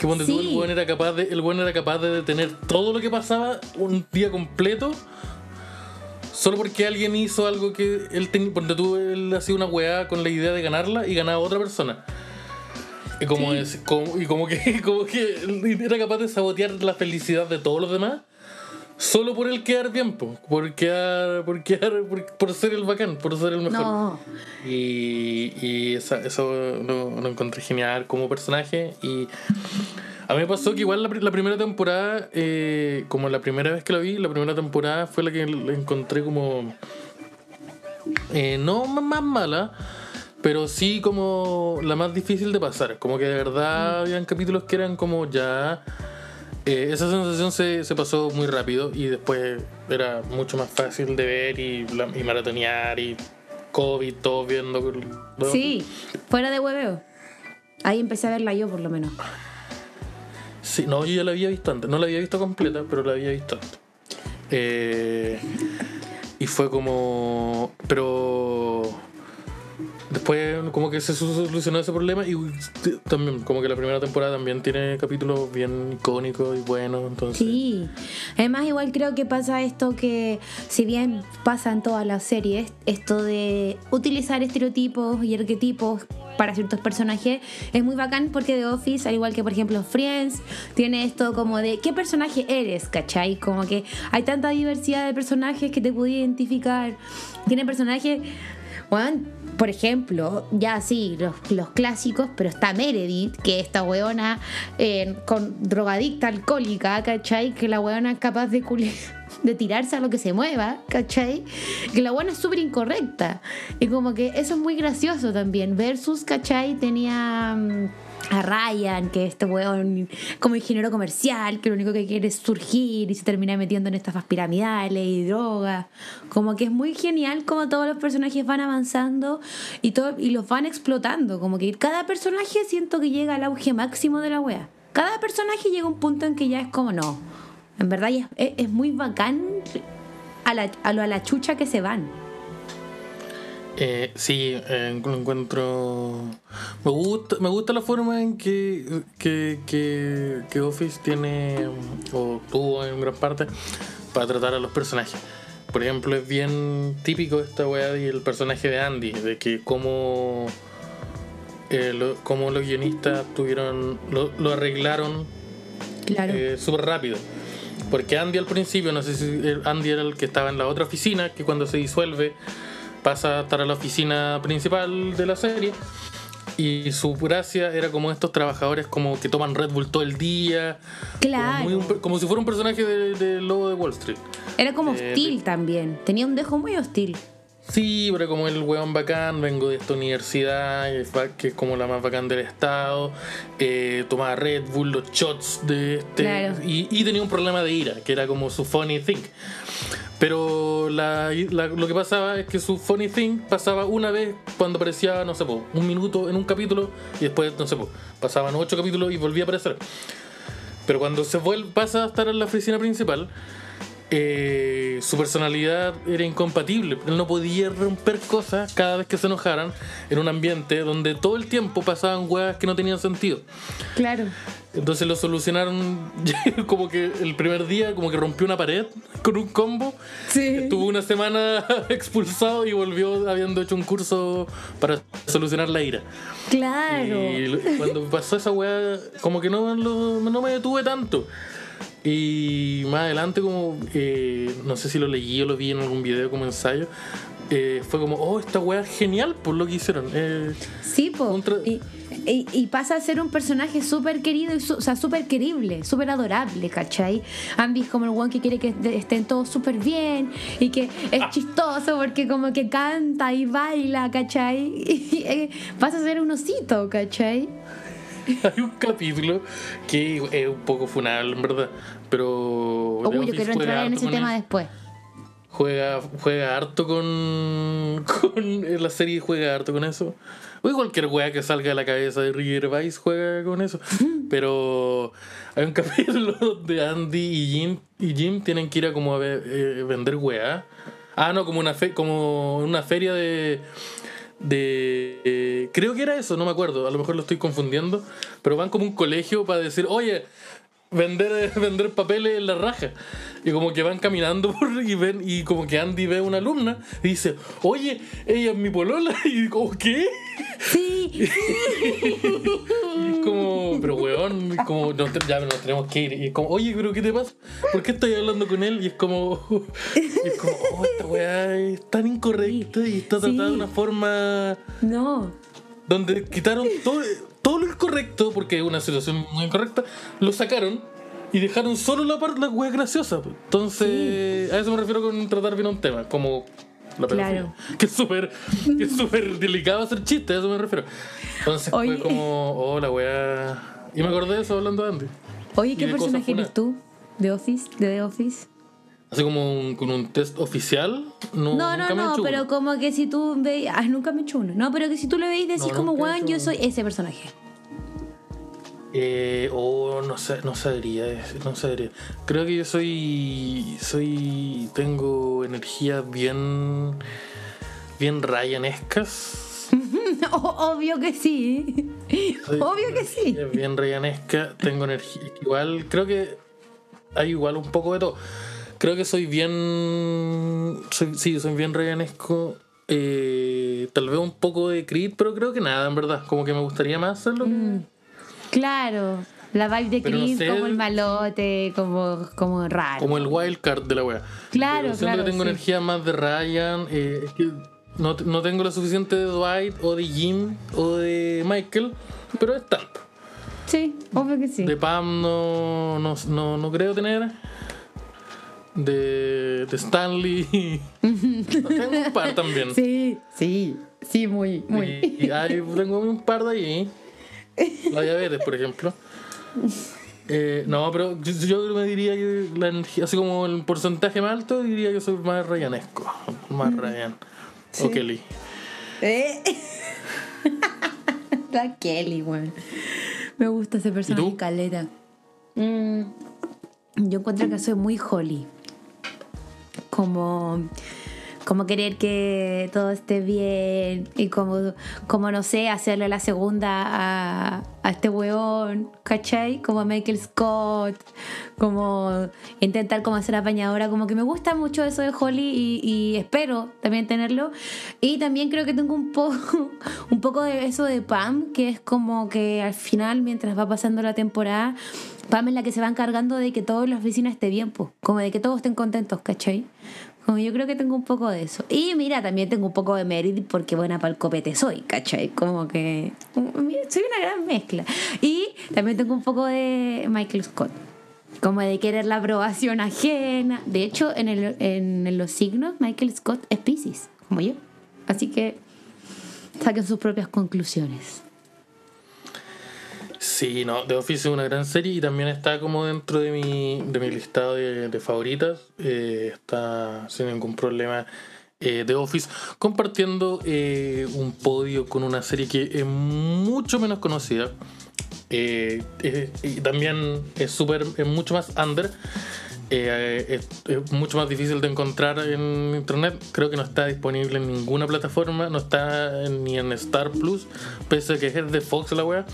que cuando el buen era capaz de el buen era capaz de detener todo lo que pasaba un día completo solo porque alguien hizo algo que él tenía porque tú él hacía una weá con la idea de ganarla y ganaba a otra persona. Y como, es, y como que <laughs> como que era capaz de sabotear la felicidad de todos los demás solo por el quedar bien, por quedar, por, quedar por, ser el bacán, por ser el mejor. Y, y eso lo, encontré genial como personaje. Y a mí me pasó que igual la, primera temporada, eh, como la primera vez que lo vi, la primera temporada fue la que la encontré como... Eh, no más mala, pero sí como la más difícil de pasar. Como que de verdad habían capítulos que eran como ya eh, esa sensación se, se, pasó muy rápido y después era mucho más fácil de ver y, y maratonear y COVID, todo viendo. Sí, fuera de hueveo. Ahí empecé a verla yo por lo menos. Sí, no, yo ya la había visto antes. No la había visto completa, pero la había visto antes. Eh, y fue como... Pero Después como que se solucionó ese problema y también como que la primera temporada también tiene capítulos bien icónicos y buenos, entonces... Sí, además igual creo que pasa esto que si bien pasa en todas las series, esto de utilizar estereotipos y arquetipos para ciertos personajes es muy bacán porque The Office, al igual que por ejemplo Friends, tiene esto como de qué personaje eres, ¿cachai? Como que hay tanta diversidad de personajes que te puede identificar. Tiene personajes, bueno, por ejemplo, ya sí, los, clásicos, pero está Meredith, que esta weona eh, con drogadicta alcohólica, ¿cachai? Que la weona es capaz de, <laughs> de tirarse a lo que se mueva, ¿cachai? Que la weona es súper incorrecta. Y como que eso es muy gracioso también. Versus, ¿cachai? Tenía... A Ryan, que este weón como ingeniero comercial, que lo único que quiere es surgir y se termina metiendo en estafas piramidales y drogas. Como que es muy genial como todos los personajes van avanzando y, todo, y los van explotando. Como que cada personaje siento que llega al auge máximo de la wea. Cada personaje llega a un punto en que ya es como no. En verdad es, es muy bacán a, lo, a la chucha que se van. Eh, sí, eh, lo encuentro. Me gusta, me gusta la forma en que, que, que, que Office tiene, o tuvo en gran parte, para tratar a los personajes. Por ejemplo, es bien típico esta weá del personaje de Andy, de que como, eh, lo- los guionistas tuvieron, lo, lo arreglaron Claro. eh, súper rápido. Porque Andy al principio, no sé si el- Andy era el que estaba en la otra oficina, que cuando se disuelve pasa a estar a la oficina principal de la serie. Y su gracia era como estos trabajadores como que toman Red Bull todo el día. Claro. Como, muy si fuera un personaje de, de Lobo de Wall Street. Era como eh, hostil también. Tenía un dejo muy hostil. Sí, pero como el weón bacán, vengo de esta universidad, que es ba- que es como la más bacán del estado, eh, tomaba Red Bull, los shots de este, Claro. y, y tenía un problema de ira, que era como su funny thing. Pero la- la- lo que pasaba es que su funny thing pasaba una vez cuando aparecía, no sé, po, un minuto en un capítulo, y después, no sé, po, pasaban ocho capítulos y volvía a aparecer. Pero cuando se vuelve, pasa a estar en la oficina principal, eh, su personalidad era incompatible. Él no podía romper cosas cada vez que se enojaran en un ambiente donde todo el tiempo pasaban huevas que no tenían sentido. Claro. Entonces lo solucionaron <laughs> como que el primer día, como que rompió una pared con un combo. Sí. Estuvo una semana <laughs> expulsado y volvió habiendo hecho un curso para solucionar la ira. Claro. Y cuando pasó esa weá, como que no, no me detuve tanto. Y más adelante, como eh, no sé si lo leí o lo vi en algún video como ensayo, eh, fue como, oh, esta weá es genial por lo que hicieron. Eh, Sí, tra- Y, y- y pasa a ser un personaje súper querido, y su- o sea, súper querible, súper adorable, ¿cachai? Andy es como el one que quiere que estén todos súper bien y que es Ah. chistoso porque como que canta y baila, ¿cachai? <laughs> Y, eh, pasa a ser un osito, ¿cachai? <laughs> hay un capítulo que es un poco funable, en verdad. Pero. Uy, yo quiero entrar en ese tema después. Juega, juega harto con, <laughs> con. La serie juega harto con eso. O cualquier weá que salga de la cabeza de Ricky Gervais juega con eso. <laughs> Pero hay un <laughs> capítulo donde Andy y Jim, y Jim tienen que ir a como a eh, vender weá. Ah, no, como una, fe, como una feria de. de eh, creo que era eso, no me acuerdo. A lo mejor lo estoy confundiendo. Pero van como un colegio para decir, oye, vender, <laughs> vender papeles en la raja. Y como que van caminando <laughs> por, y ven, y como que Andy ve a una alumna y dice, oye, ella es mi polola. <laughs> Y como, ¿qué? Sí, Y es como, pero weón, como, nos ya nos tenemos que ir. Y es como, oye, pero ¿qué te pasa? ¿Por qué estoy hablando con él? Y es como, y es como, oh, esta weá es tan incorrecta y está tratada de una forma no. donde quitaron todo, todo lo incorrecto, porque es una situación muy incorrecta, lo sacaron y dejaron solo la parte, la wea graciosa. Entonces, a eso me refiero con tratar bien un tema, como la. Claro. <laughs> Que es súper que es súper delicado hacer chistes, a eso me refiero. Entonces Oye. fue como, oh, la wea. Y me acordé de eso hablando de Andy. Oye, ¿qué personaje eres tú? ¿De Office? ¿De The Office? Así como un- con un test oficial. No, No, no, pero uno. como que si tú veis. Ah, nunca me he hecho uno. No, pero que si tú lo veis, decís No, como, weón, yo soy ese personaje. Eh, oh, no sé, no sabría, no sabría. Creo que yo soy, soy, tengo energías bien, bien Ryanescas. <laughs> O- Obvio que sí. Soy- Obvio que sí. Bien Ryanesca, tengo energía. Igual, creo que hay igual un poco de todo. Creo que soy bien, soy, sí, soy bien Ryanesco. Eh, tal vez un poco de Creed, pero creo que nada, en verdad. Como que me gustaría más hacerlo. que- Claro. La vibe de no Creed, sé. como el malote, como, como raro. Como el wild card de la wea. Claro, Pero siento claro, que tengo sí. energía más de Ryan. eh, es que no, no tengo lo suficiente de Dwight o de Jim o de Michael, pero está. Sí, obvio que sí. De Pam no, no, no, no creo tener. De, de Stanley. <laughs> tengo un par también. Sí, sí, sí, muy, muy. Y, y hay- tengo un par de ahí. La diabetes, por ejemplo. Eh, no, pero yo, yo me diría que la energía, así como el porcentaje más alto, diría que soy más Ryanesco. Más Ryan. O Kelly. Eh. <laughs> La Kelly, weón. Me gusta ese personaje caleta. Mm, yo encuentro que soy muy Holly. Como, como querer que todo esté bien y como, como no sé, hacerle la segunda a, este weón, ¿cachai? Como Michael Scott, como intentar como hacer apañadora, como que me gusta mucho eso de Holly y, y espero también tenerlo. Y también creo que tengo un poco, <laughs> un poco de eso de Pam, que es como que al final, mientras va pasando la temporada, Pam es la que se va encargando de que toda la oficina esté bien, pues, como de que todos estén contentos, ¿cachai? Como yo creo que tengo un poco de eso. Y mira, también tengo un poco de Meredith porque buena para el copete soy, ¿cachai? Como que soy una gran mezcla. Y también tengo un poco de Michael Scott. Como de querer la aprobación ajena. De hecho, en, el, en los signos, Michael Scott es Pisces, como yo. Así que saquen sus propias conclusiones. Sí, no, The Office es una gran serie y también está como dentro de mi, de mi listado de, de favoritas. Eh, está sin ningún problema eh, The Office compartiendo eh, un podio con una serie que es mucho menos conocida. Y también es súper, es mucho más under. Es, es mucho más difícil de encontrar en internet. Creo que no está disponible en ninguna plataforma. No está ni en Star Plus. Pese a que es de Fox la wea.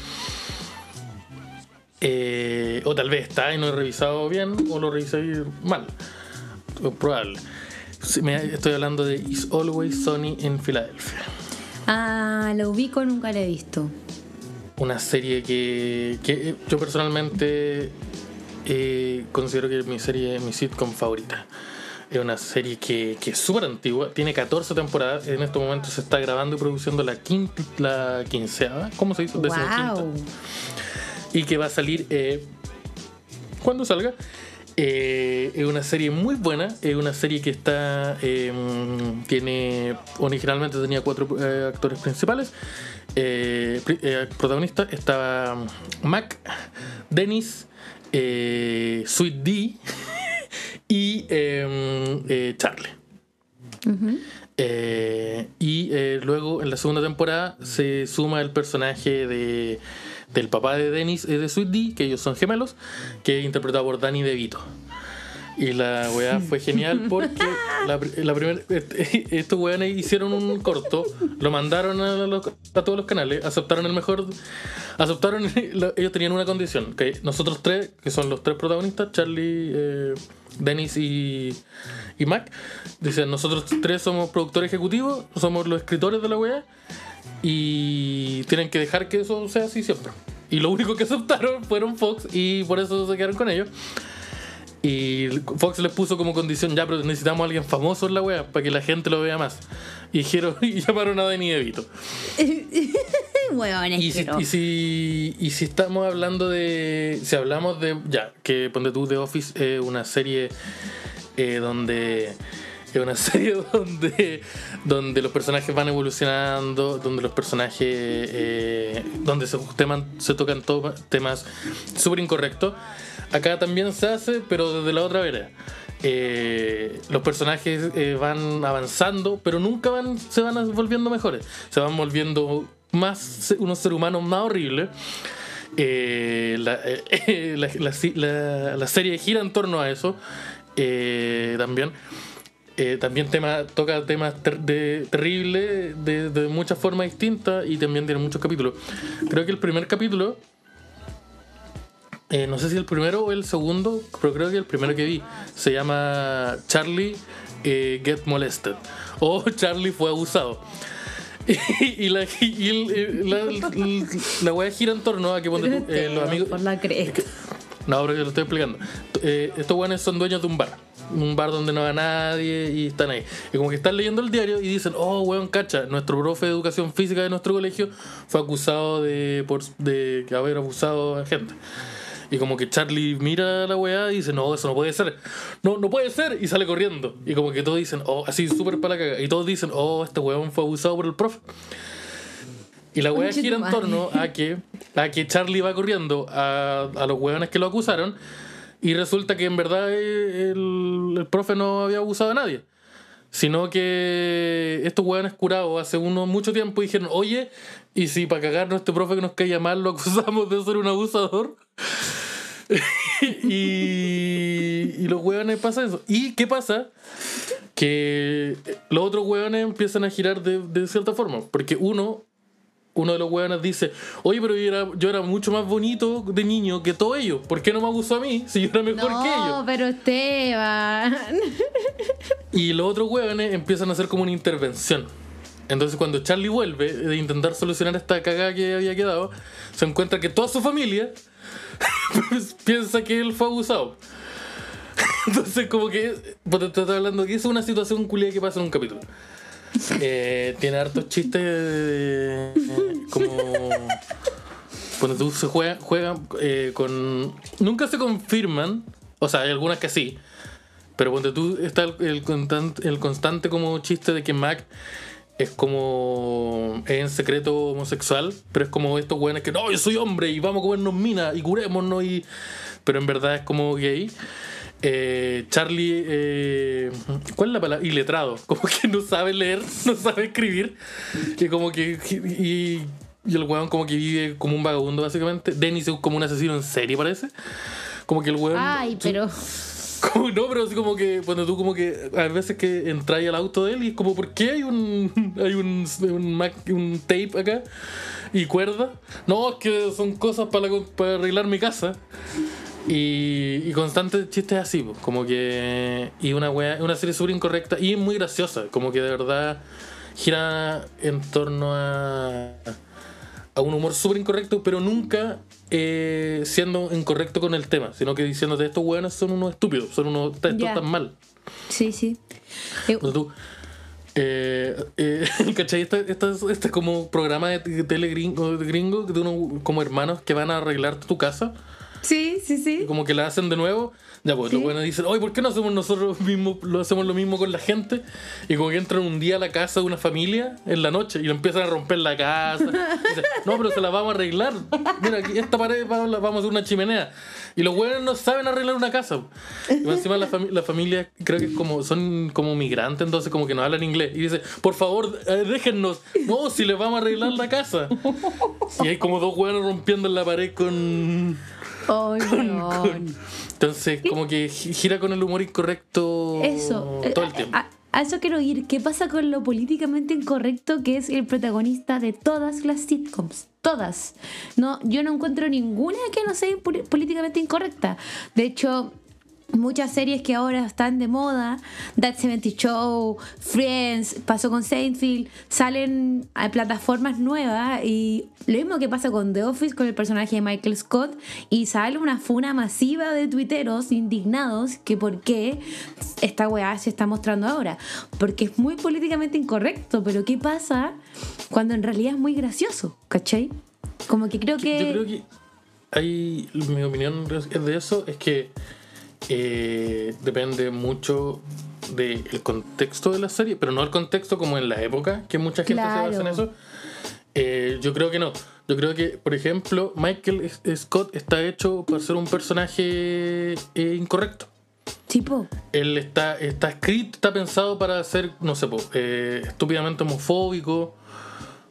Eh, o tal vez está y no he revisado bien. O lo revisé mal. Probable. Estoy hablando de Is Always Sunny en Filadelfia. Ah, lo ubico, nunca lo he visto. Una serie que, que yo personalmente eh, considero que es mi serie, mi sitcom favorita. Es una serie que, que es súper antigua, tiene 14 temporadas, en este momento se está grabando y produciendo la, quinta, la quinceava, ¿cómo se dice? Wow. Y que va a salir eh, cuando salga. Eh, es una serie muy buena, es una serie que está eh, tiene originalmente tenía cuatro eh, actores principales, pri- protagonistas estaba Mac, Dennis, Sweet D <laughs> y eh, Charlie. Eh, y eh, luego en la segunda temporada se suma el personaje de, del papá de Dennis y de Sweet D, que ellos son gemelos, que es interpretado por Danny DeVito. Y la weá fue genial porque <laughs> la, la primera, <laughs> estos weones hicieron un corto, lo mandaron a, los- a todos los canales, aceptaron el mejor, aceptaron, <laughs> lo- ellos tenían una condición, que nosotros tres, que son los tres protagonistas, Charlie, eh, Dennis y, y Mac, dicen, nosotros tres somos productores ejecutivos, somos los escritores de la weá, y tienen que dejar que eso sea así siempre. Y lo único que aceptaron fueron Fox y por eso se quedaron con ellos. Y Fox les puso como condición, ya, pero necesitamos a alguien famoso en la wea para que la gente lo vea más. Y dijeron, <laughs> y llamaron a Danny DeVito. <laughs> Y si, y, si, y si estamos hablando de. Si hablamos de. Ya, que ponte tú The Office es una serie eh, donde. Es una <laughs> serie donde, donde los personajes van evolucionando, donde los personajes. eh, donde se, teman- se tocan to- temas súper incorrectos. Acá también se hace, pero desde la otra vera. Eh, los personajes eh, van avanzando, pero nunca van, se van volviendo mejores. Se van volviendo más unos seres humanos más horribles. Eh, la, <laughs> la- la- serie gira en torno a eso también. También toca temas de- terribles de, de muchas formas distintas y también tiene muchos capítulos. Creo que el primer capítulo, eh, no sé si el primero o el segundo, pero creo que el primero que vi, se llama Charlie eh, Get Molested o <laughs> Charlie fue abusado. <laughs> y la, y el- la, la wea gira en torno a que ponte tú, eh, los amigos. Por la cresta. No, pero yo lo estoy explicando. Eh, estos weones son dueños de un bar. Un bar donde no va nadie y están ahí. Y como que están leyendo el diario y dicen, oh, weón, cacha, nuestro profe de educación física de nuestro colegio fue acusado de, por, de haber abusado a gente. Y como que Charlie mira a la weá y dice, no, eso no puede ser. No, no puede ser. Y sale corriendo. Y como que todos dicen, oh, así súper para la caga. Y todos dicen, oh, este weón fue abusado por el profe. Y la weá gira en torno a que, a que Charlie va corriendo a, a los weones que lo acusaron y resulta que en verdad eh, el, el profe no había abusado de nadie. Sino que estos weones curados hace uno mucho tiempo dijeron, oye, y si para cagarnos este profe que nos caía mal lo acusamos de ser un abusador. <laughs> y, y los weones pasa eso. ¿Y qué pasa? que los otros hueones empiezan a girar de, de cierta forma. Porque uno, uno de los hueones dice, oye, pero yo era, yo era mucho más bonito de niño que todos ellos. ¿Por qué no me abusó a mí si yo era mejor que ellos? No, pero Esteban. Y los otros hueones empiezan a hacer como una intervención. Entonces cuando Charlie vuelve de intentar solucionar esta cagada que había quedado, se encuentra que toda su familia <laughs> piensa que él fue abusado. <laughs> Entonces como que, te estoy hablando que es una situación culia que pasa en un capítulo. Eh, tiene hartos chistes eh, como... Cuando tú se juega, juegan eh, con... Nunca se confirman, o sea, hay algunas que sí, pero cuando tú está el constante como chiste de que Mac es como es en secreto homosexual, pero es como estos güeyes que no, yo soy hombre y vamos a comernos mina y curémonos y pero en verdad es como gay. Eh, Charlie, eh, ¿cuál es la palabra? Iletrado, <laughs> como que no sabe leer, no sabe escribir, y como que y, y el weón como que vive como un vagabundo básicamente. Dennis es como un asesino en serie parece. Como que el weón Ay, pero. No, pero así como que cuando tú como que a veces que entras al auto de él y es como, ¿por qué hay un hay un, un, tape acá y cuerda? No, es que son cosas para, para arreglar mi casa. Y, y constantes chistes así, como que... Y una, wea, una serie súper incorrecta y muy graciosa, como que de verdad gira en torno a, a un humor súper incorrecto, pero nunca eh, siendo incorrecto con el tema, sino que diciéndote estos hueones son unos estúpidos, son unos... Estos Ya. están mal. Sí, sí. Eh, tú... Eh, eh, <laughs> ¿Cachai? Este, este, es- este es como programa de tele gringo, de gringo de unos como hermanos que van a arreglar tu casa sí, sí, sí. y como que la hacen de nuevo. Ya, pues Sí. los buenos dicen, oye, ¿por qué no hacemos nosotros mismos, lo hacemos lo mismo con la gente? Y como que entran un día a la casa de una familia en la noche y lo empiezan a romper la casa. Dicen, no, pero se la vamos a arreglar. Mira, aquí esta pared va- la vamos a hacer una chimenea. Y los buenos no saben arreglar una casa. Y encima la, fami- la familia creo que como, son como migrantes, entonces como que no hablan inglés. Y dice, por favor, eh, déjennos. No, si les vamos a arreglar la casa. Y hay como dos buenos rompiendo en la pared con... Ay, weón. Entonces, como que gi- gira con el humor incorrecto Eso. todo el tiempo. A, a eso quiero ir. ¿Qué pasa con lo políticamente incorrecto que es el protagonista de todas las sitcoms? Todas. No, yo no encuentro ninguna que no sea políticamente incorrecta. De hecho, muchas series que ahora están de moda, That 70 Show, Friends, pasó con Seinfeld, salen a plataformas nuevas y lo mismo que pasa con The Office, con el personaje de Michael Scott, y sale una funa masiva de tuiteros indignados que por qué esta weá se está mostrando ahora. Porque es muy políticamente incorrecto, pero ¿qué pasa cuando en realidad es muy gracioso? ¿Cachai? Como que creo que... Yo creo que hay, mi opinión es de eso es que eh, depende mucho del contexto de la serie, pero no el contexto como en la época, que mucha gente se basa en eso. Eh, yo creo que no. Yo creo que, por ejemplo, Michael Scott está hecho para ser un personaje eh, incorrecto. Tipo, Él está, está escrito, está pensado para ser, no sé, po, eh, estúpidamente homofóbico.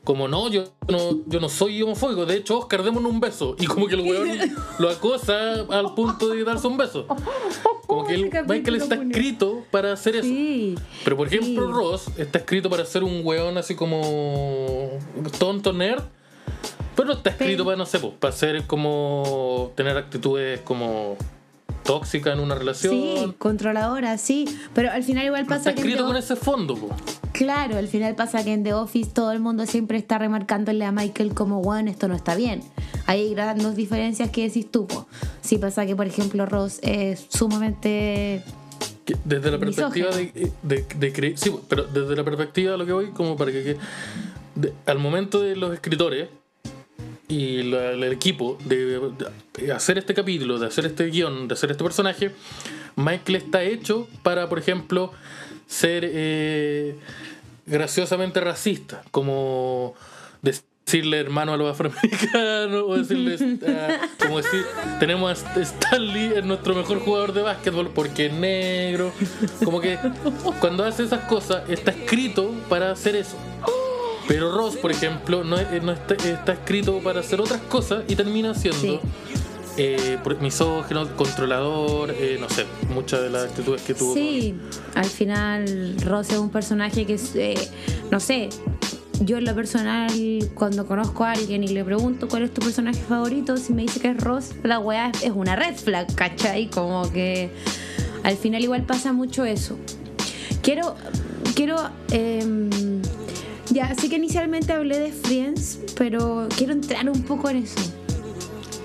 Como no, yo no, yo no soy homofóbico. De hecho, Oscar, démonos un beso. Y como que el weón <laughs> lo acosa al punto de darse un beso. Como que el, Michael está escrito para hacer eso. sí. Pero por ejemplo, Sí. Ross está escrito para ser un weón así como tonto nerd. Pero está escrito Sí. para, no sé, po, para ser como tener actitudes como tóxicas en una relación. Sí, controladora, sí. Pero al final igual Está pasa que... en escrito con ese fondo, po. Claro, al final pasa que en The Office todo el mundo siempre está remarcándole a Michael como, bueno, esto no está bien. Hay grandes diferencias que decís tú. Sí pasa que, por ejemplo, Ross es sumamente... Desde la perspectiva de, de, sí, pero desde la perspectiva de lo que voy, como para que, que- al momento de los escritores y la- el equipo de, de hacer este capítulo, de hacer este guion, de hacer este personaje, Michael está hecho para, por ejemplo, ser eh, graciosamente racista, como decirle hermano a los afroamericanos o decirle <laughs> ah, como decir tenemos a Stanley es nuestro mejor jugador de básquetbol porque es negro como que cuando hace esas cosas está escrito para hacer eso pero Ross por ejemplo no, es- no está, está escrito para hacer otras cosas y termina siendo Sí. Eh, misógino, controlador, eh, no sé, muchas de las actitudes que tuvo. Sí, al final Ross es un personaje que es, eh, no sé, yo en lo personal cuando conozco a alguien y le pregunto cuál es tu personaje favorito, si me dice que es Ross, la weá es una red flag, ¿cachai? Como que al final igual pasa mucho eso. Quiero, quiero, em, ya, sé que inicialmente hablé de Friends, pero quiero entrar un poco en eso.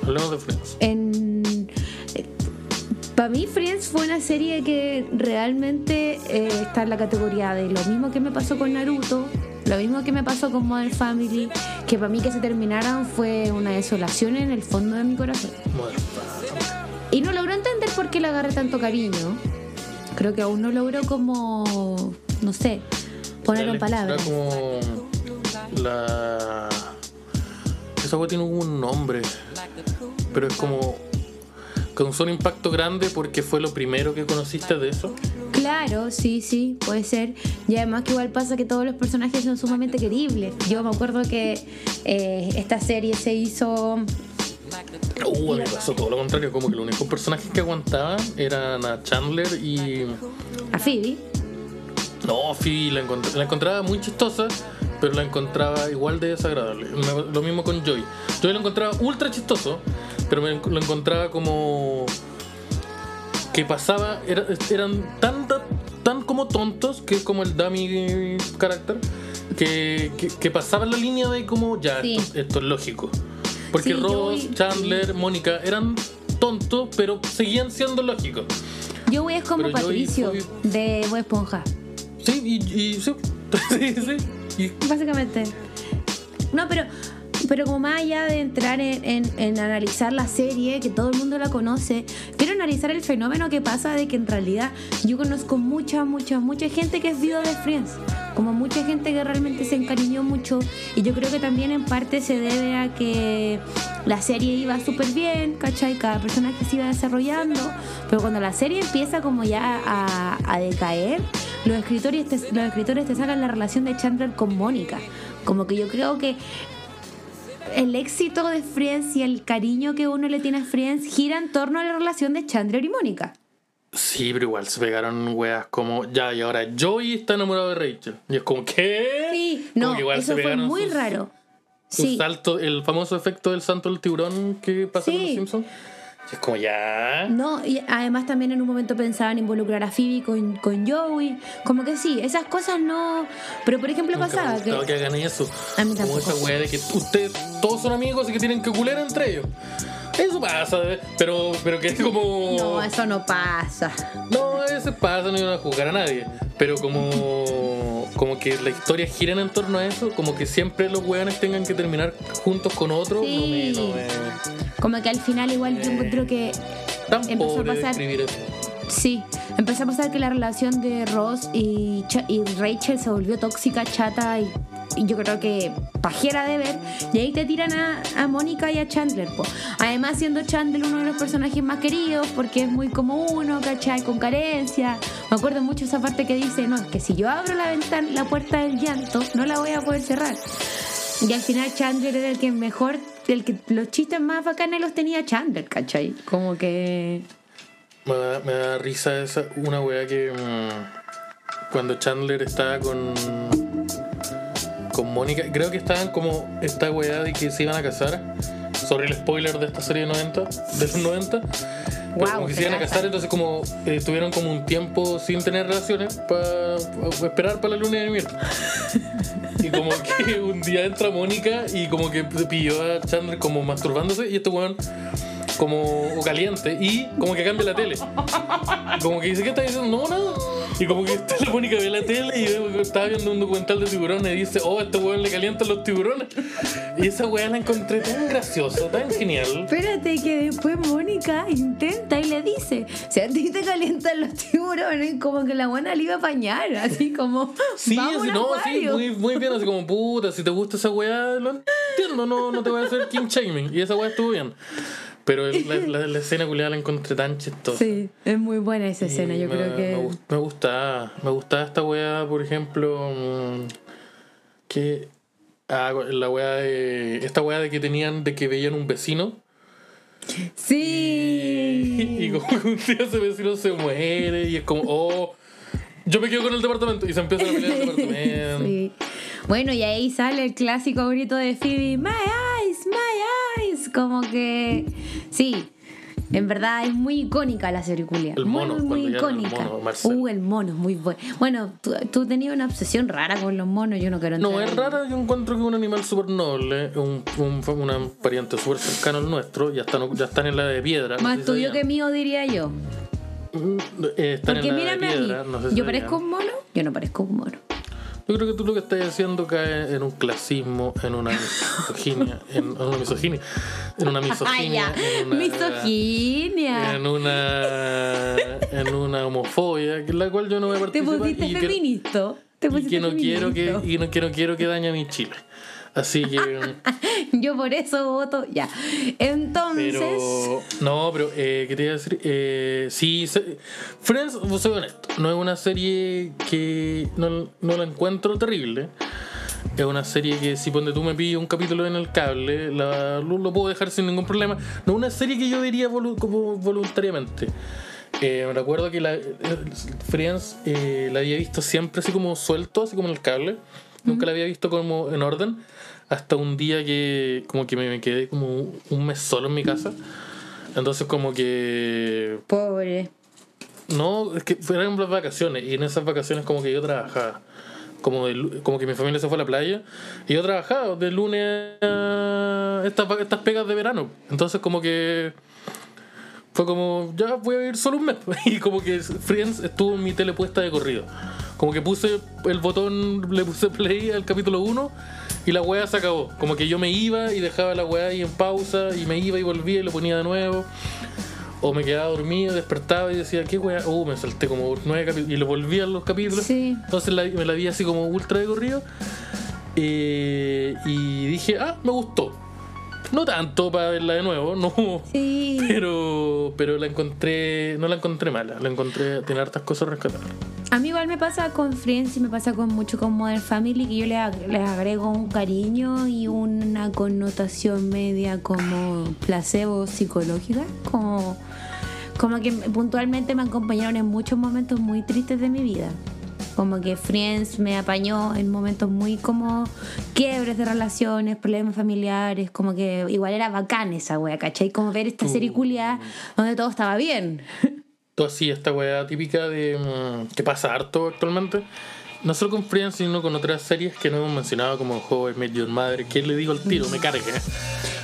Hablemos de Friends. En, para mí Friends fue una serie que realmente eh, está en la categoría de lo mismo que me pasó con Naruto, lo mismo que me pasó con Modern Family, que para mí que se terminaran fue una desolación en el fondo de mi corazón. Y no logró entender por qué le agarré tanto cariño. Creo que aún no logró como, no sé, ponerlo en palabras. Era como la. Esa weá tiene un nombre. Pero es como. Causó un impacto grande porque fue lo primero que conociste de eso. Claro, sí, sí, puede ser. Y además que igual pasa que todos los personajes son sumamente queribles. Yo me acuerdo que eh, esta serie se hizo... Uh, a mí pasó todo lo contrario. Como que los únicos personajes que aguantaban eran a Chandler y. A Phoebe. No, Phoebe la, encont- la encontraba muy chistosa, pero la encontraba igual de desagradable. Lo mismo con Joy. Joy lo encontraba ultra chistoso, pero me lo encontraba como que pasaba, era- eran tan, tan, tan como tontos, que es como el dummy carácter, que, que, que pasaban la línea de como ya, Sí. esto, esto es lógico. Porque Sí, Ross, Chandler, Mónica eran tontos, pero seguían siendo lógicos. Yo voy es como Pero Patricio de Bob Esponja, Sí, y, y sí, <laughs> sí, sí. Básicamente. No, pero, pero como más allá de entrar en, en- en analizar la serie, que todo el mundo la conoce, quiero analizar el fenómeno que pasa de que en realidad yo conozco mucha, mucha, mucha gente que es viuda de Friends. Como mucha gente que realmente se encariñó mucho. Y yo creo que también en parte se debe a que la serie iba súper bien, ¿cachai? Cada personaje se iba desarrollando. Pero cuando la serie empieza como ya a, a decaer, los escritores, te, los escritores te sacan la relación de Chandler con Mónica. Como que yo creo que el éxito de Friends y el cariño que uno le tiene a Friends gira en torno a la relación de Chandler y Mónica. Sí, pero igual se pegaron weas como ya, y ahora Joey está enamorado de Rachel. Y es como, ¿qué? Sí, Como no, que igual eso se fue muy sus- raro. sus Sí, saltos, el famoso efecto del santo del tiburón que pasa en Sí. los Simpsons. Es como, ya. no, y además también en un momento pensaban involucrar a Phoebe con, con Joey. Como que sí, esas cosas no. Pero por ejemplo Nunca me pasaba gustado que. que hagan eso. A mí Como esa wea de que ustedes todos son amigos y que tienen que culer entre ellos. Eso pasa, ¿eh? pero, pero que es como. No, eso no pasa. No, a veces pasa, no iban a juzgar a nadie. Pero como, como que la historia gira en torno a eso, como que siempre los weones tengan que terminar juntos con otro, no me, no me- Como que al final igual yo encuentro que Tan Empezó a pobre de pasar- eso. Sí, empezó a pasar que la relación de Ross y, Cha- y Rachel se volvió tóxica, chata y yo creo que pajera de ver. Y ahí te tiran a, a Mónica y a Chandler. po. Además, siendo Chandler uno de los personajes más queridos porque es muy como uno, ¿cachai? Con carencia. Me acuerdo mucho esa parte que dice: No, es que si yo abro la ventana, la puerta del llanto, no la voy a poder cerrar. Y al final Chandler era el que mejor, el que los chistes más bacanes los tenía Chandler, ¿cachai? Como que. Me da, risa esa, una wea que mm, cuando Chandler estaba con con Mónica, creo que estaban como esta wea de que se iban a casar. Sorry el spoiler de esta serie de 90, de los 90. Pero Guau, como que se iban a casar, entonces como eh, estuvieron como un tiempo sin tener relaciones para esperar para la luna de miel. <laughs> Y como que un día entra Mónica y como que pilló a Chandler como masturbándose y este weón como caliente y como que cambia la tele. Como que dice, ¿qué está diciendo? No, nada. Y como que está la Mónica ve la tele y estaba viendo un documental de tiburones y dice, oh, a este weón le calientan los tiburones. Y esa weá la encontré tan graciosa, tan genial. Espérate que después Mónica intenta y le dice, si a ti te calientan los tiburones, como que la buena le iba a apañar, así como, Sí, vamos un no, sí, acuario". muy, muy bien, así como puta, si te gusta esa weá, lo entiendo, no, no te voy a hacer king shaming. Y esa weá estuvo bien. Pero el- la, <laughs> la- la escena culiada la encontré tan chistosa. Sí, es muy buena esa escena, yo me, creo que... Me, gust- me gustaba, me gustaba esta weá, por ejemplo, mm, que... Ah, la weá de... Esta weá de que tenían, de que veían un vecino. Sí. Y, <laughs> y como que un día ese vecino se muere y es como, oh, yo me quedo con el departamento y se empieza a pelear el departamento. <laughs> Sí. Bueno, y ahí sale el clásico grito de Phoebe, My eyes, my eyes. Como que, sí, en verdad es muy icónica la serie culia. El muy, mono, muy, muy ya icónica. el mono, uh, el mono, muy bueno. Bueno, tú, tú tenías una obsesión rara con los monos, yo no quiero No, entrar es ahí. rara, yo encuentro que es un animal súper noble, un, un, un pariente súper cercano al nuestro, ya están, ya están en la de piedra. no Más sé si tuyo que mío, diría yo. Eh, están Porque en la mírame de a mí. piedra, no sé si ¿Yo parezco un mono? Yo no parezco un mono. Yo creo que tú lo que estás haciendo cae en un clasismo, en una misoginia, en, <laughs> en una misoginia, en una misoginia, en una, Misoginia. en una, en una homofobia, que la cual yo no voy a Te participar pusiste y que, feminista. Te y pusiste que no quiero que y no quiero quiero que dañe a mi Chile. Así que <laughs> Yo por eso voto ya. Entonces, Pero. No, pero, eh, ¿qué te iba a decir? Eh, sí, se- Friends, soy honesto, no es una serie que no, no la encuentro terrible. Es una serie que si ponte tú me pillas un capítulo en el cable, la- lo, lo puedo dejar sin ningún problema. No es una serie que yo vería volu- como voluntariamente. Eh, me recuerdo que la eh, Friends eh, la había visto siempre así como suelto, así como en el cable. Nunca la había visto como en orden. Hasta un día que como que me, me quedé como un mes solo en mi casa. Entonces como que... pobre. No, es que fueron las vacaciones. Y en esas vacaciones como que yo trabajaba. Como, de como que mi familia se fue a la playa. Y yo trabajaba de lunes a estas, estas pegas de verano. Entonces como que... Fue como, ya voy a ir solo un mes. <laughs> Y como que Friends estuvo en mi tele puesta de corrido. Como que puse el botón, le puse play al capítulo 1 y la weá se acabó. Como que yo me iba y dejaba la weá ahí en pausa y me iba y volvía y lo ponía de nuevo. O me quedaba dormido, despertaba y decía, ¿qué weá? Uh, me salté como nueve capítulos y lo volvía a los capítulos. Sí. Entonces la- me la vi así como ultra de corrido. Eh, y dije, ah, me gustó. No tanto para verla de nuevo, no. Sí. Pero, pero la encontré, no la encontré mala, la encontré, tiene hartas cosas rescatables. A mí igual me pasa con Friends y me pasa con mucho con Modern Family que yo le ag- les agrego un cariño y una connotación media como placebo psicológica, como, como que puntualmente me acompañaron en muchos momentos muy tristes de mi vida. Como que Friends me apañó en momentos muy como quiebres de relaciones, problemas familiares, como que igual era bacán esa wea, ¿cachai? Como ver esta serie culia donde todo estaba bien. Tú así, esta weá típica de mm, que pasa harto actualmente. No solo con Friends, sino con otras series que no hemos mencionado, como Met Your Mother, que le digo al tiro, me carga.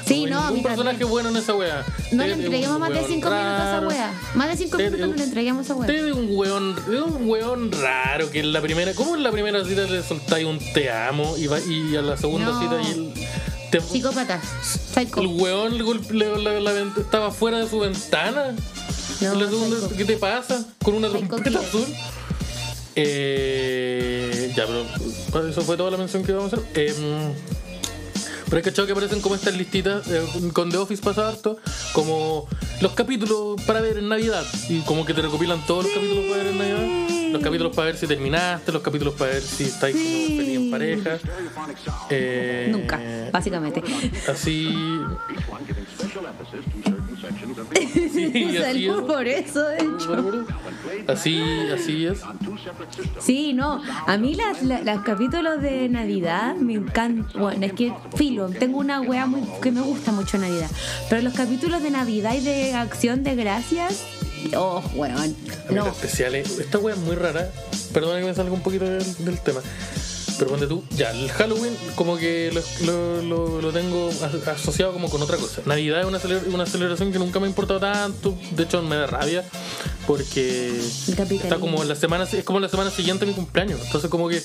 Sí, No ningún personaje también. bueno en esa weá. No le un entreguemos más de weón 5 minutos a esa wea. Más de 5 Ted minutos no le entreguemos a esa wea. Ted es un weón, es un weón raro que en la primera, ¿cómo en la primera cita le soltáis un te amo y, va, y a la segunda No. cita y el, te- Psicópata. Psycho. el weón le le- vent- estaba fuera de su ventana? No, la segunda. ¿Qué te pasa? Con una trompeta azul. Eh, ya, pero eso fue toda la mención que vamos a hacer. Eh, pero hay cachado que aparecen como estas listitas eh, con The Office pasa harto, como los capítulos para ver en Navidad. Y como que te recopilan todos los capítulos para ver en Navidad. Los capítulos para ver si terminaste, los capítulos para ver si estáis como Sí. feliz en pareja. Eh, Nunca, básicamente. Así. <laughs> Sí, <laughs> así es. por eso, de hecho. Así, así es. Sí, no. A mí las, la- los capítulos de Navidad me encantan. Bueno, es que filo, tengo una wea muy, que me gusta mucho Navidad. Pero los capítulos de Navidad y de Acción de Gracias. Oh, weón. No. especiales. Esta wea es muy rara. Perdona que me salga un poquito del, del tema. Pero ponte tú, ya, el Halloween como que lo, lo, lo- lo tengo as- asociado como con otra cosa. Navidad es una, una celebración que nunca me ha importado tanto. De hecho, me da rabia porque está como la semana, es como la semana siguiente a mi cumpleaños. Entonces como que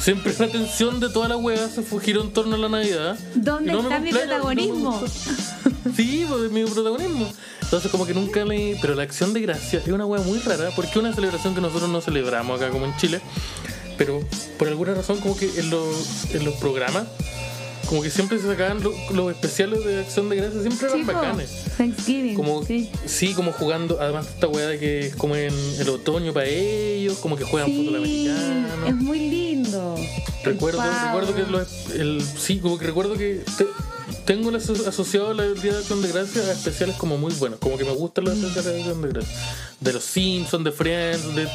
siempre la atención de toda la wea se giró en torno a la Navidad. ¿Dónde no está mi no protagonismo? gustó. <laughs> Sí, pues mi protagonismo. Entonces como que nunca me... Pero la acción de gracia es una wea muy rara porque es una celebración que nosotros no celebramos acá como en Chile. Pero por alguna razón como que en los, en los programas como que siempre se sacaban lo- los especiales de acción de gracia, siempre eran bacanes. Thanksgiving. Como, sí. sí. como jugando, además esta weá de que es como en el otoño para ellos, como que juegan fútbol Sí, americano. es muy lindo. Recuerdo, recuerdo que lo- el, sí, como que recuerdo que te- tengo el aso- asociado el Día de Acción de Gracias a especiales como muy buenos. Como que me gustan los especiales de Acción de Gracias. De los Simpsons, de Friends, de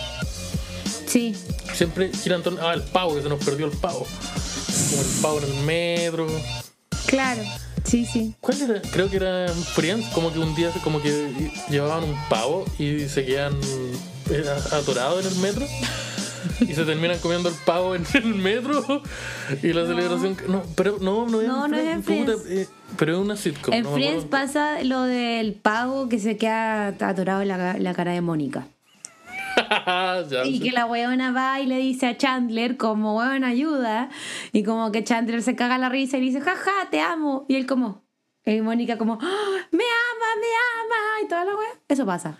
Sí, Siempre giran en torno. Ah, el pavo, que se nos perdió el pavo. Como el pavo en el metro. claro. Sí, sí. ¿Cuál era? Creo que era Friends, como que un día como que llevaban un pavo y se quedan eh, atorados en el metro. Y se terminan comiendo el pavo en el metro. Y la celebración. No, pero no, no es No, no es en Puta, Friends. eh, pero es una sitcom. En Friends pasa lo del pavo que se queda atorado en la, la cara de Mónica. <laughs> Y que la weona va y le dice a Chandler como weón ayuda y como que Chandler se caga la risa y dice jaja te amo y él como y Mónica como "Ah, me ama me ama y toda la wea. Eso pasa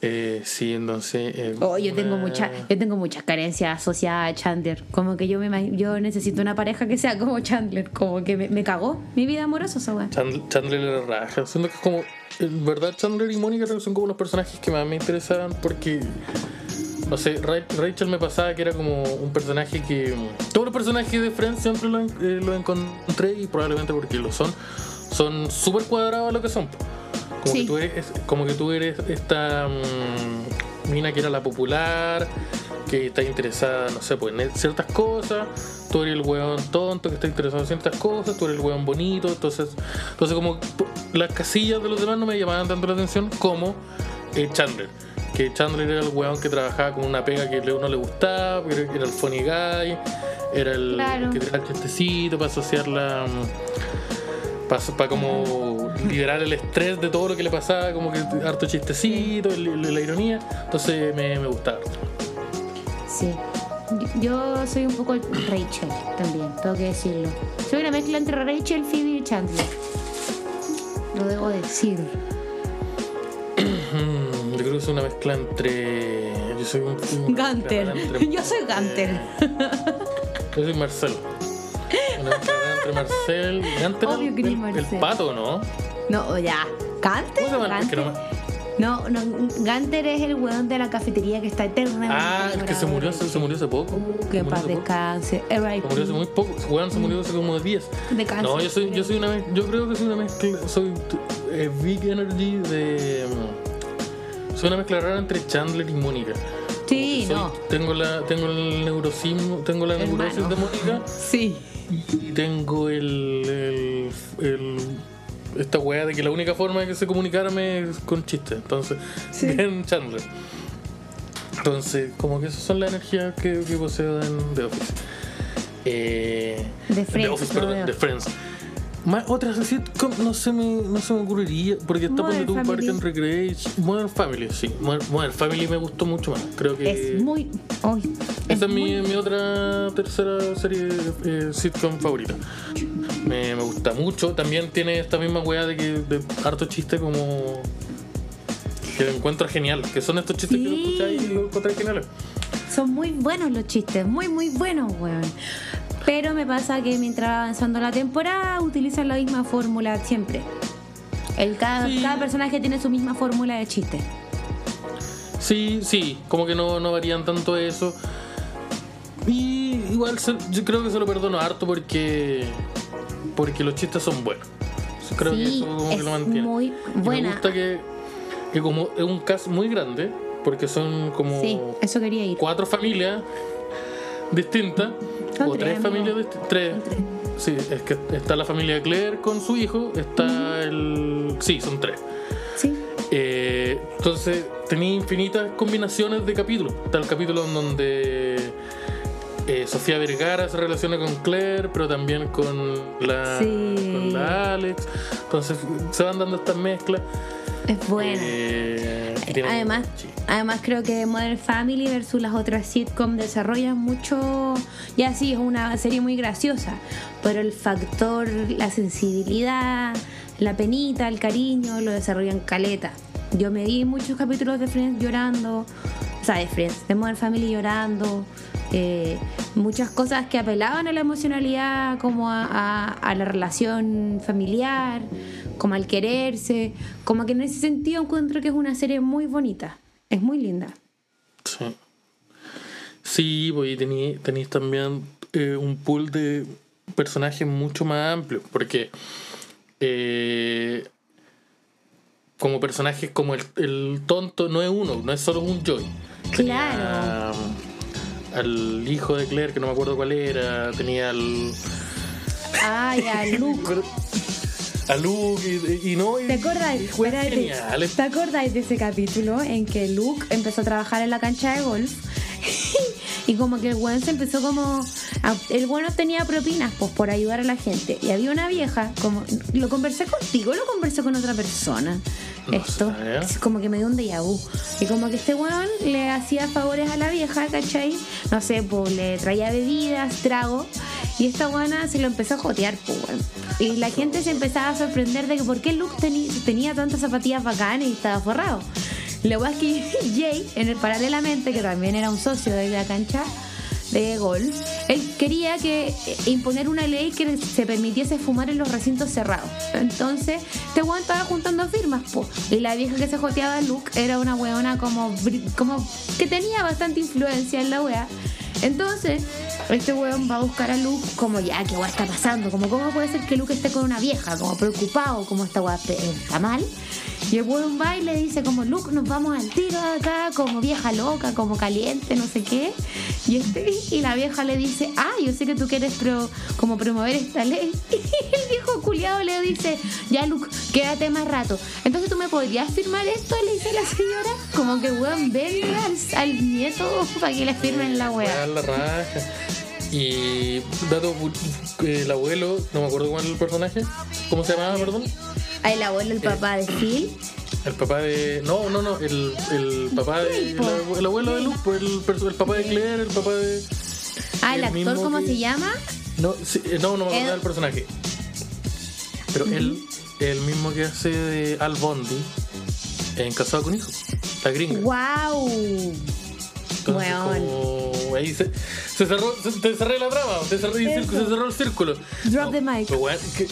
Eh, sí, entonces. eh, oh, yo tengo una- muchas yo tengo muchas carencias asociadas a Chandler como que yo me yo necesito una pareja que sea como Chandler como que me, me cagó mi vida amorosa esa Chandler, Chandler era raja. Siento que es como. En verdad, Chandler y Mónica son como los personajes que más me interesaban porque. No sé, Ra- Rachel me pasaba que era como un personaje que. Todos los personajes de Friends siempre los eh, lo encontré y probablemente porque lo son. Son súper cuadrados a lo que son. Como, Sí. que tú eres, como que tú eres esta mm, mina que era la popular, que está interesada, no sé, pues en ciertas cosas. Tú eres el weón tonto que está interesado en ciertas cosas, tú eres el weón bonito. Entonces, entonces como las casillas de los demás no me llamaban tanto la atención como eh, Chandler. Que Chandler era el weón que trabajaba con una pega que uno le gustaba, era era el funny guy, era el Claro. que tiraba el chistecito para asociar la. Para, como liberar el estrés de todo lo que le pasaba, como que harto chistecito, el- el- la ironía. Entonces me, me gustaba. sí yo soy un poco Rachel también tengo que decirlo soy una mezcla entre Rachel Phoebe y Chandler lo debo decir <clears throat> Yo creo que es una mezcla entre. Yo soy un. un- Gunter. entre- <laughs> Yo soy Gunter. <laughs> Yo soy Marcel. Una mezcla entre Marcel y Gunter. Obvio que el, pato, ¿no? No, ya. ¿Gunter? ¿Cómo se llama? Es que no No, Gunter es el weón de la cafetería que está eternamente. Ah, el que se murió, hace- se murió hace poco. Uh, que paz descanse. Se murió hace muy poco. Weón se murió hace como 10. De cáncer. No, yo soy, yo soy una yo creo que soy una mezcla, soy eh, Big Energy de mm, soy una mezcla rara entre Chandler y Mónica. Sí, Soy- no. Tengo la tengo el neurosismo, tengo la Hermano. neurosis de Mónica <laughs> Sí. y tengo el, el, el- esta weá de que la única forma de que se comunicarme es con chistes. Entonces, Sí. <laughs> bien Chandler. Entonces, como que esas son las energías que, que poseo en The Office. Eh, De Friends, Office, no perdón, de Friends. Más otras sitcom no se me, no se me ocurriría porque está poniendo tu Park and Recreation. Modern Family, sí. Modern, Modern Family me gustó mucho más. Creo que. Es muy. Hoy. Esta es mi, mi otra tercera serie eh, sitcom favorita. Me, me gusta mucho. También tiene esta misma weá de que de harto chiste como. que encuentro genial. Que son estos chistes que lo escucháis y lo encontráis geniales. Son muy buenos los chistes, muy, muy buenos, weón. Pero me pasa que mientras va avanzando la temporada utilizan la misma fórmula siempre. El, cada, Sí. cada personaje tiene su misma fórmula de chiste. Sí, sí, como que no, no varían tanto eso. Y igual se- yo creo que se lo perdono harto porque. Porque los chistes son buenos. Creo que eso como que es lo mantiene. muy Y Me buena. gusta que, que como es un cast muy grande, porque son como Sí, eso quería ir. cuatro familias distintas, o tres, familias distintas. Tres. Sí, es que está la familia Claire con su hijo, está el. Sí, son tres. Sí. Eh, entonces tenía infinitas combinaciones de capítulos. Está el capítulo en donde eh, Sofía Vergara se relaciona con Claire, pero también con la, Sí. con la Alex. Entonces se van dando estas mezclas. Es buena. Eh, Además, sí. además creo que Modern Family versus las otras sitcom desarrollan mucho, ya sí, es una serie muy graciosa, pero el factor, la sensibilidad, la penita, el cariño, lo desarrollan caleta. Yo me vi muchos capítulos de Friends llorando, o sea, de Friends, de Modern Family llorando, eh, muchas cosas que apelaban a la emocionalidad, como a, a- a la relación familiar, como al quererse, como que en ese sentido encuentro que es una serie muy bonita, es muy linda. Sí. Sí, pues tenéis también eh, un pool de personaje mucho más amplio, porque eh, como personajes como el, el tonto no es uno, no es solo un Joy. Tenía, Claro. Al hijo de Claire, que no me acuerdo cuál era, tenía al... Ay, a <laughs> Luke. A Luke y, y no... y- ¿Te Espérate. geniales. ¿Te acordás de ese capítulo en que Luke empezó a trabajar en la cancha de golf? <laughs> y como que el weón se empezó como. a- el bueno tenía propinas pues por ayudar a la gente. Y había una vieja, como. ¿Lo conversé contigo lo conversé con otra persona? No Esto. sé. Es como que me dio un déjà vu. Y como que este weón le hacía favores a la vieja, ¿cachai? No sé, pues le traía bebidas, trago. Y esta guana se lo empezó a jotear, pues, weón. Y la gente se empezaba a sorprender de que por qué Luke tenía tantas zapatillas bacanas y estaba forrado. La weá es que <laughs> Jay, en el paralelamente, que también era un socio de la cancha de golf, él quería que eh, imponer una ley que se permitiese fumar en los recintos cerrados. Entonces, este weón estaba juntando firmas, po. Y la vieja que se joteaba Luke era una weona como, como que tenía bastante influencia en la wea. Entonces, este weón va a buscar a Luke como ya, ¿qué weá está pasando? Como cómo puede ser que Luke esté con una vieja, como preocupado, como esta pe- está mal. Y el weón va y le dice como Luke, nos vamos al tiro de acá, como vieja loca, como caliente, no sé qué. Y este, y la vieja le dice, ah, yo sé que tú quieres pro, como promover esta ley. <laughs> Y el viejo culiado le dice, ya Luke, quédate más rato. Entonces tú me podrías firmar esto, le dice la señora. Como que weón vende al, al nieto para que le firmen la Weá, la raja. Y dato, eh, el abuelo, no me acuerdo cuál el personaje, ¿cómo se llamaba, perdón? Ah, el abuelo, el papá de Phil. El papá de. No, no, no, el, el papá de. El, abu- el abuelo de Luke, el, papá de Claire, el papá de. Ah, el El actor, ¿cómo que- se llama? No, sí, eh, no, no me acuerdo El- del personaje. Pero él, el mismo que hace de Al Bondi en Casado con Hijos, la gringa. ¡Wow! Entonces, Weón. como ahí se, se cerró, se, te cerré la trama, te cerré el Eso. círculo, se cerró el círculo. Drop the mic. que-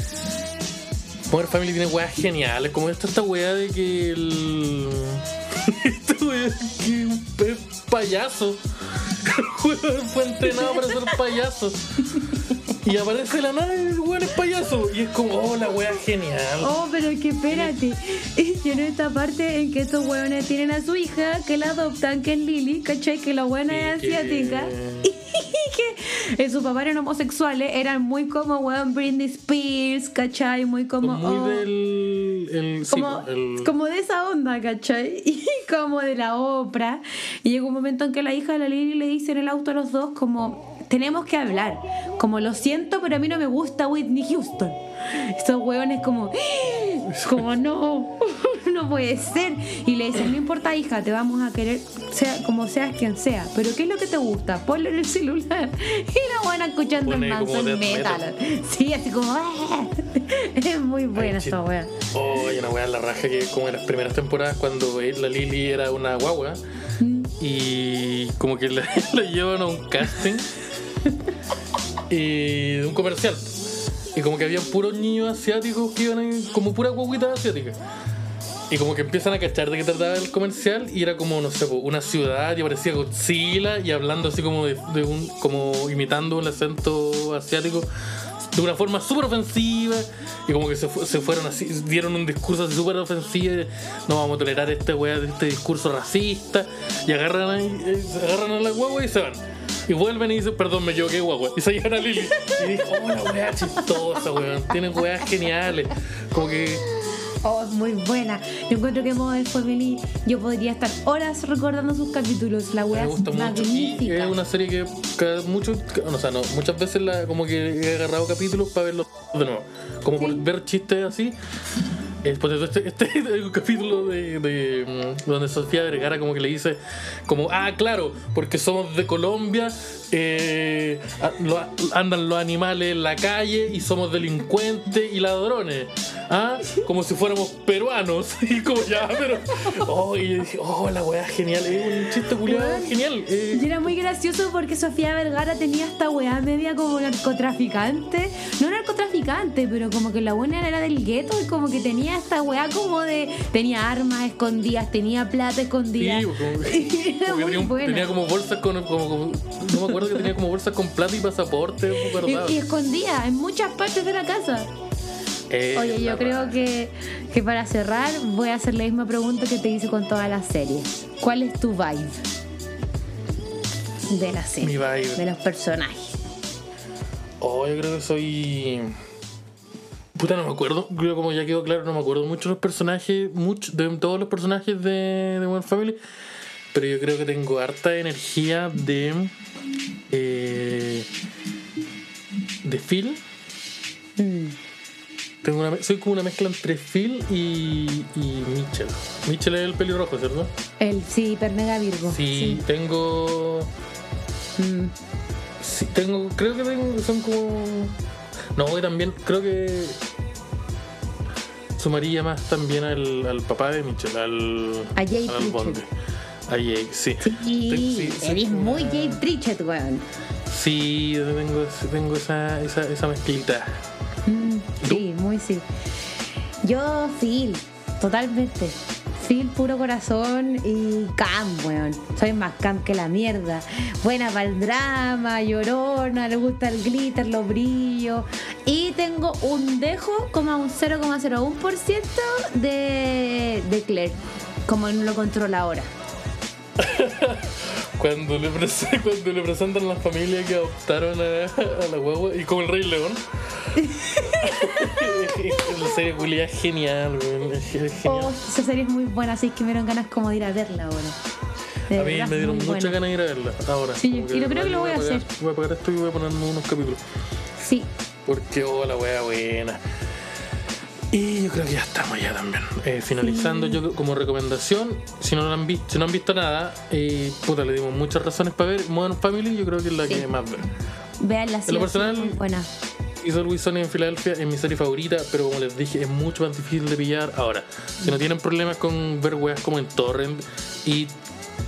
Modern Family tiene weas geniales, como esta, esta wea de que el. <laughs> esta wea que es payaso. <laughs> El fue entrenado para ser payaso. Y aparece la nada y el weón es payaso. Y es como, oh, la wea genial. Oh, pero que espérate. Tiene <laughs> esta parte en que estos hueones tienen a su hija que la adoptan, que es Lily, ¿cachai? Que la buena es Y que- asiática. <laughs> Y que eh, sus papás eran homosexuales, eran muy como, weón, Britney Spears, ¿cachai? Muy como. muy oh, del. El, sí, como, el- como de esa onda, ¿cachai? <laughs> Y como de la Oprah. Y llegó un momento en que la hija de la Lily le dice en el auto a los dos como, tenemos que hablar. Como lo siento, pero a mí no me gusta Whitney Houston. Estos hueones como, <gasps> como no, <laughs> no puede ser. Y le dicen, no importa hija, te vamos a querer sea como seas quien sea. Pero ¿qué es lo que te gusta? Ponlo en el celular. <laughs> Y la buena escuchando el Manson death metal. Sí, así como, "Ah". <laughs> es muy buena esta wea. Oh, y una wea la raja que como en las primeras temporadas cuando la Lily era una guagua y como que la, la llevan a un casting <laughs> y un comercial. Y como que había puros niños asiáticos que iban ahí, como pura guaguita asiática. Y como que empiezan a cachar de qué trataba el comercial y era como, no sé, una ciudad y aparecía Godzilla y hablando así como de, de un, como imitando un acento asiático de una forma súper ofensiva y como que se, se fueron así, dieron un discurso súper ofensivo de, no vamos a tolerar este wea, este discurso racista y agarran, ahí, eh, agarran a la guagua y se van. Y vuelven y dicen, perdón, me equivoqué, guagua. Y se llevan a Lili. Y dijo, oh, la wea chistosa, weón. Tienen weas geniales. Como que Oh, es muy buena. Yo encuentro que Modern Family, yo podría estar horas recordando sus capítulos. La wea me gusta es mucho y es una serie que cada, mucho, o sea, no, muchas veces la, como que he agarrado capítulos para verlos de nuevo, como por ver chistes así. Eh, por ejemplo, este, este <laughs> es un capítulo de, de, mm, donde Sofía Vergara como que le dice como ah claro porque somos de Colombia eh, lo- andan los animales en la calle y somos delincuentes y ladrones ah como si fuéramos peruanos <laughs> y como ya pero oh y yo dije oh la weá genial es un chiste culiado genial eh, Y era muy gracioso porque Sofía Vergara tenía esta weá media como narcotraficante. No narcotraficante, traficante, pero como que la buena era del gueto y como que tenía esta weá como de. Tenía armas escondidas, tenía plata escondida. Sí, como, <laughs> tenía, un- buena. tenía como bolsas con. Como, como- no me acuerdo que tenía como bolsas con plata y pasaporte. Y, y escondida en muchas partes de la casa. Eh, Oye, yo creo que, que para cerrar voy a hacer la misma pregunta que te hice con todas las series. ¿Cuál es tu vibe de la serie? Mi vibe. De los personajes. Oh, yo creo que soy. Puta, no me acuerdo. Creo como ya quedó claro, no me acuerdo mucho de los personajes, mucho, de todos los personajes de, de One Family. Pero yo creo que tengo harta energía de. eh, de Phil. Mm. Tengo una, soy como una mezcla entre Phil y, y Mitchell. Mitchell es el pelirrojo, ¿cierto? El sí, hipermega Virgo. Sí, tengo. Mm. Sí, tengo. Creo que tengo, son como. No, y también creo que. Sumaría más también al, al papá de Mitchell, al. A Jake al. Bonde. A Jake, sí. Sí, sí, sí, eres muy una- Jay Pritchett, weón. Sí, tengo, tengo esa, esa, esa mezclita. Mm, sí, muy sí. Yo, Phil, totalmente. Puro corazón y Cam, weón. Soy más Cam que la mierda. Buena para el drama, llorona, le gusta el glitter, los brillos. Y tengo un dejo como a un 0,01% de, de Claire, como no lo controla ahora. <laughs> Cuando le, cuando le presentan a la familia que adoptaron a, a la guagua y como el Rey León. <laughs> la serie culia es genial, es genial. Oh, esa serie es muy buena, así que me dieron ganas como de ir a verla ahora. De A mí me dieron muchas ganas de ir a verla ahora. Sí, y lo creo que lo voy a hacer. Voy a apagar esto y voy a ponerme unos capítulos. Sí, Porque, oh, la wea buena. Y yo creo que ya estamos ya también. Eh, finalizando, yo como recomendación, si no, lo han visto, si no han visto nada, eh, puta, le dimos muchas razones para ver Modern Family, yo creo que es la Sí. que más ver. vean la lo serie. personal- muy buena. Hizo Luis Sony en Filadelfia, es mi serie favorita, pero como les dije, es mucho más difícil de pillar. Ahora, si no tienen problemas con ver weas como en Torrent y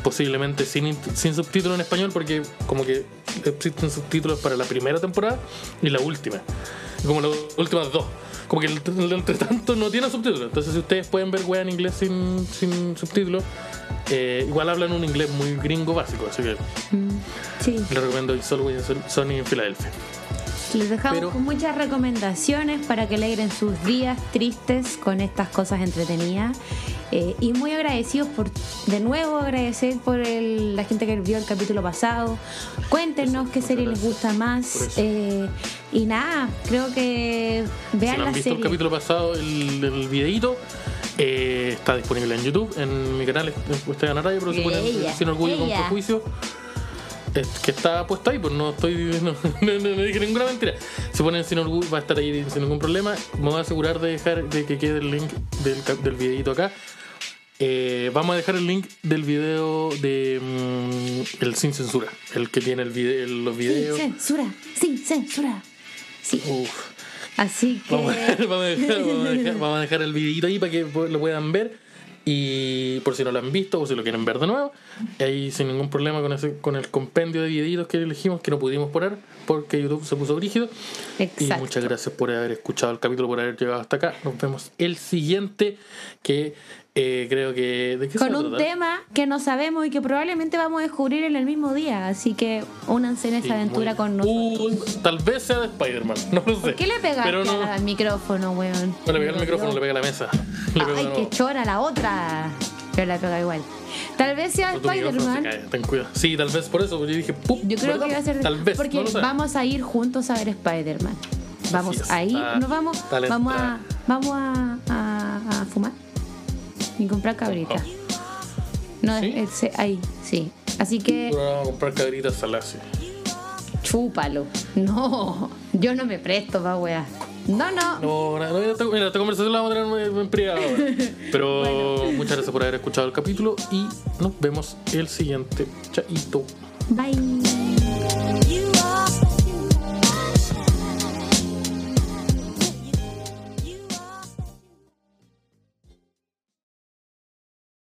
posiblemente sin, sin subtítulos en español, porque como que existen subtítulos para la primera temporada y la última, como las últimas dos. Como que el, el entre tanto no tiene subtítulos. Entonces, si ustedes pueden ver weas en inglés sin, sin subtítulos, eh, igual hablan un inglés muy gringo básico, así que Mm, sí, les recomiendo Always Sony en Filadelfia. Les dejamos Pero- con muchas recomendaciones para que alegren sus días tristes con estas cosas entretenidas. Eh, y muy agradecidos por, de nuevo, agradecer por el- la gente que vio el capítulo pasado. Cuéntenos Eso, qué serie les gusta más. eh, y nada, creo que vean si no la han visto serie. el capítulo pasado, el, el videíto eh, está disponible en YouTube, en mi canal, Esteban Araya, pero ponen Ella, sin orgullo y con ella. prejuicio. Es que está puesto ahí, pues no estoy. No, <laughs> no- no- no dije ninguna mentira. Si ponen sin orgullo, va a estar ahí sin ningún problema. Me voy a asegurar de dejar de que quede el link del, del videito acá. Eh, vamos a dejar el link del video de mm, el sin censura, el que tiene el video, los Sin videos. censura, sin censura. Sí, Uf. así que. Vamos, a- vamos a dejar, <laughs> vamos a dejar- vamos a dejar el videito ahí para que lo puedan ver. Y por si no lo han visto o si lo quieren ver de nuevo, ahí sin ningún problema con, ese, con el compendio de videitos que elegimos, que no pudimos poner porque YouTube se puso rígido. Y Exacto. muchas gracias por haber escuchado el capítulo, por haber llegado hasta acá. Nos vemos el siguiente, que eh, creo que... ¿De qué se Con va a un tratar? tema que no sabemos y que probablemente vamos a descubrir en el mismo día. Así que únanse en esa Sí, aventura muy- con nosotros. Uh, tal vez sea de Spider-Man, <laughs> no lo sé. ¿Por qué le pegaste Pero no, al micrófono, weón? no le pega el micrófono, le pega a la mesa. Le de Ay, nuevo. qué chora la otra. Pero la pega igual. Tal vez sea Tu micrófono se Spider-Man. cae, ten cuidado. Sí, tal vez por eso, porque yo dije, ¡pum! Yo creo ¿verdad? que va a ser Tal vez, porque no lo sé. vamos a ir juntos a ver Spider-Man. Vamos es, a ir, está- nos vamos, está la vamos a, entrada. vamos a, a- a fumar y comprar cabritas. No, ¿Sí? ese- ahí, sí. Así que Ahora vamos a comprar cabritas saladas. chúpalo. No, yo no me presto pa' weá. No, no. No, no, no, esta, mira, esta conversación la vamos a tener en- en privado. ahora. <laughs> Pero muchas gracias por haber escuchado el capítulo y nos vemos el siguiente. Chaito. Bye.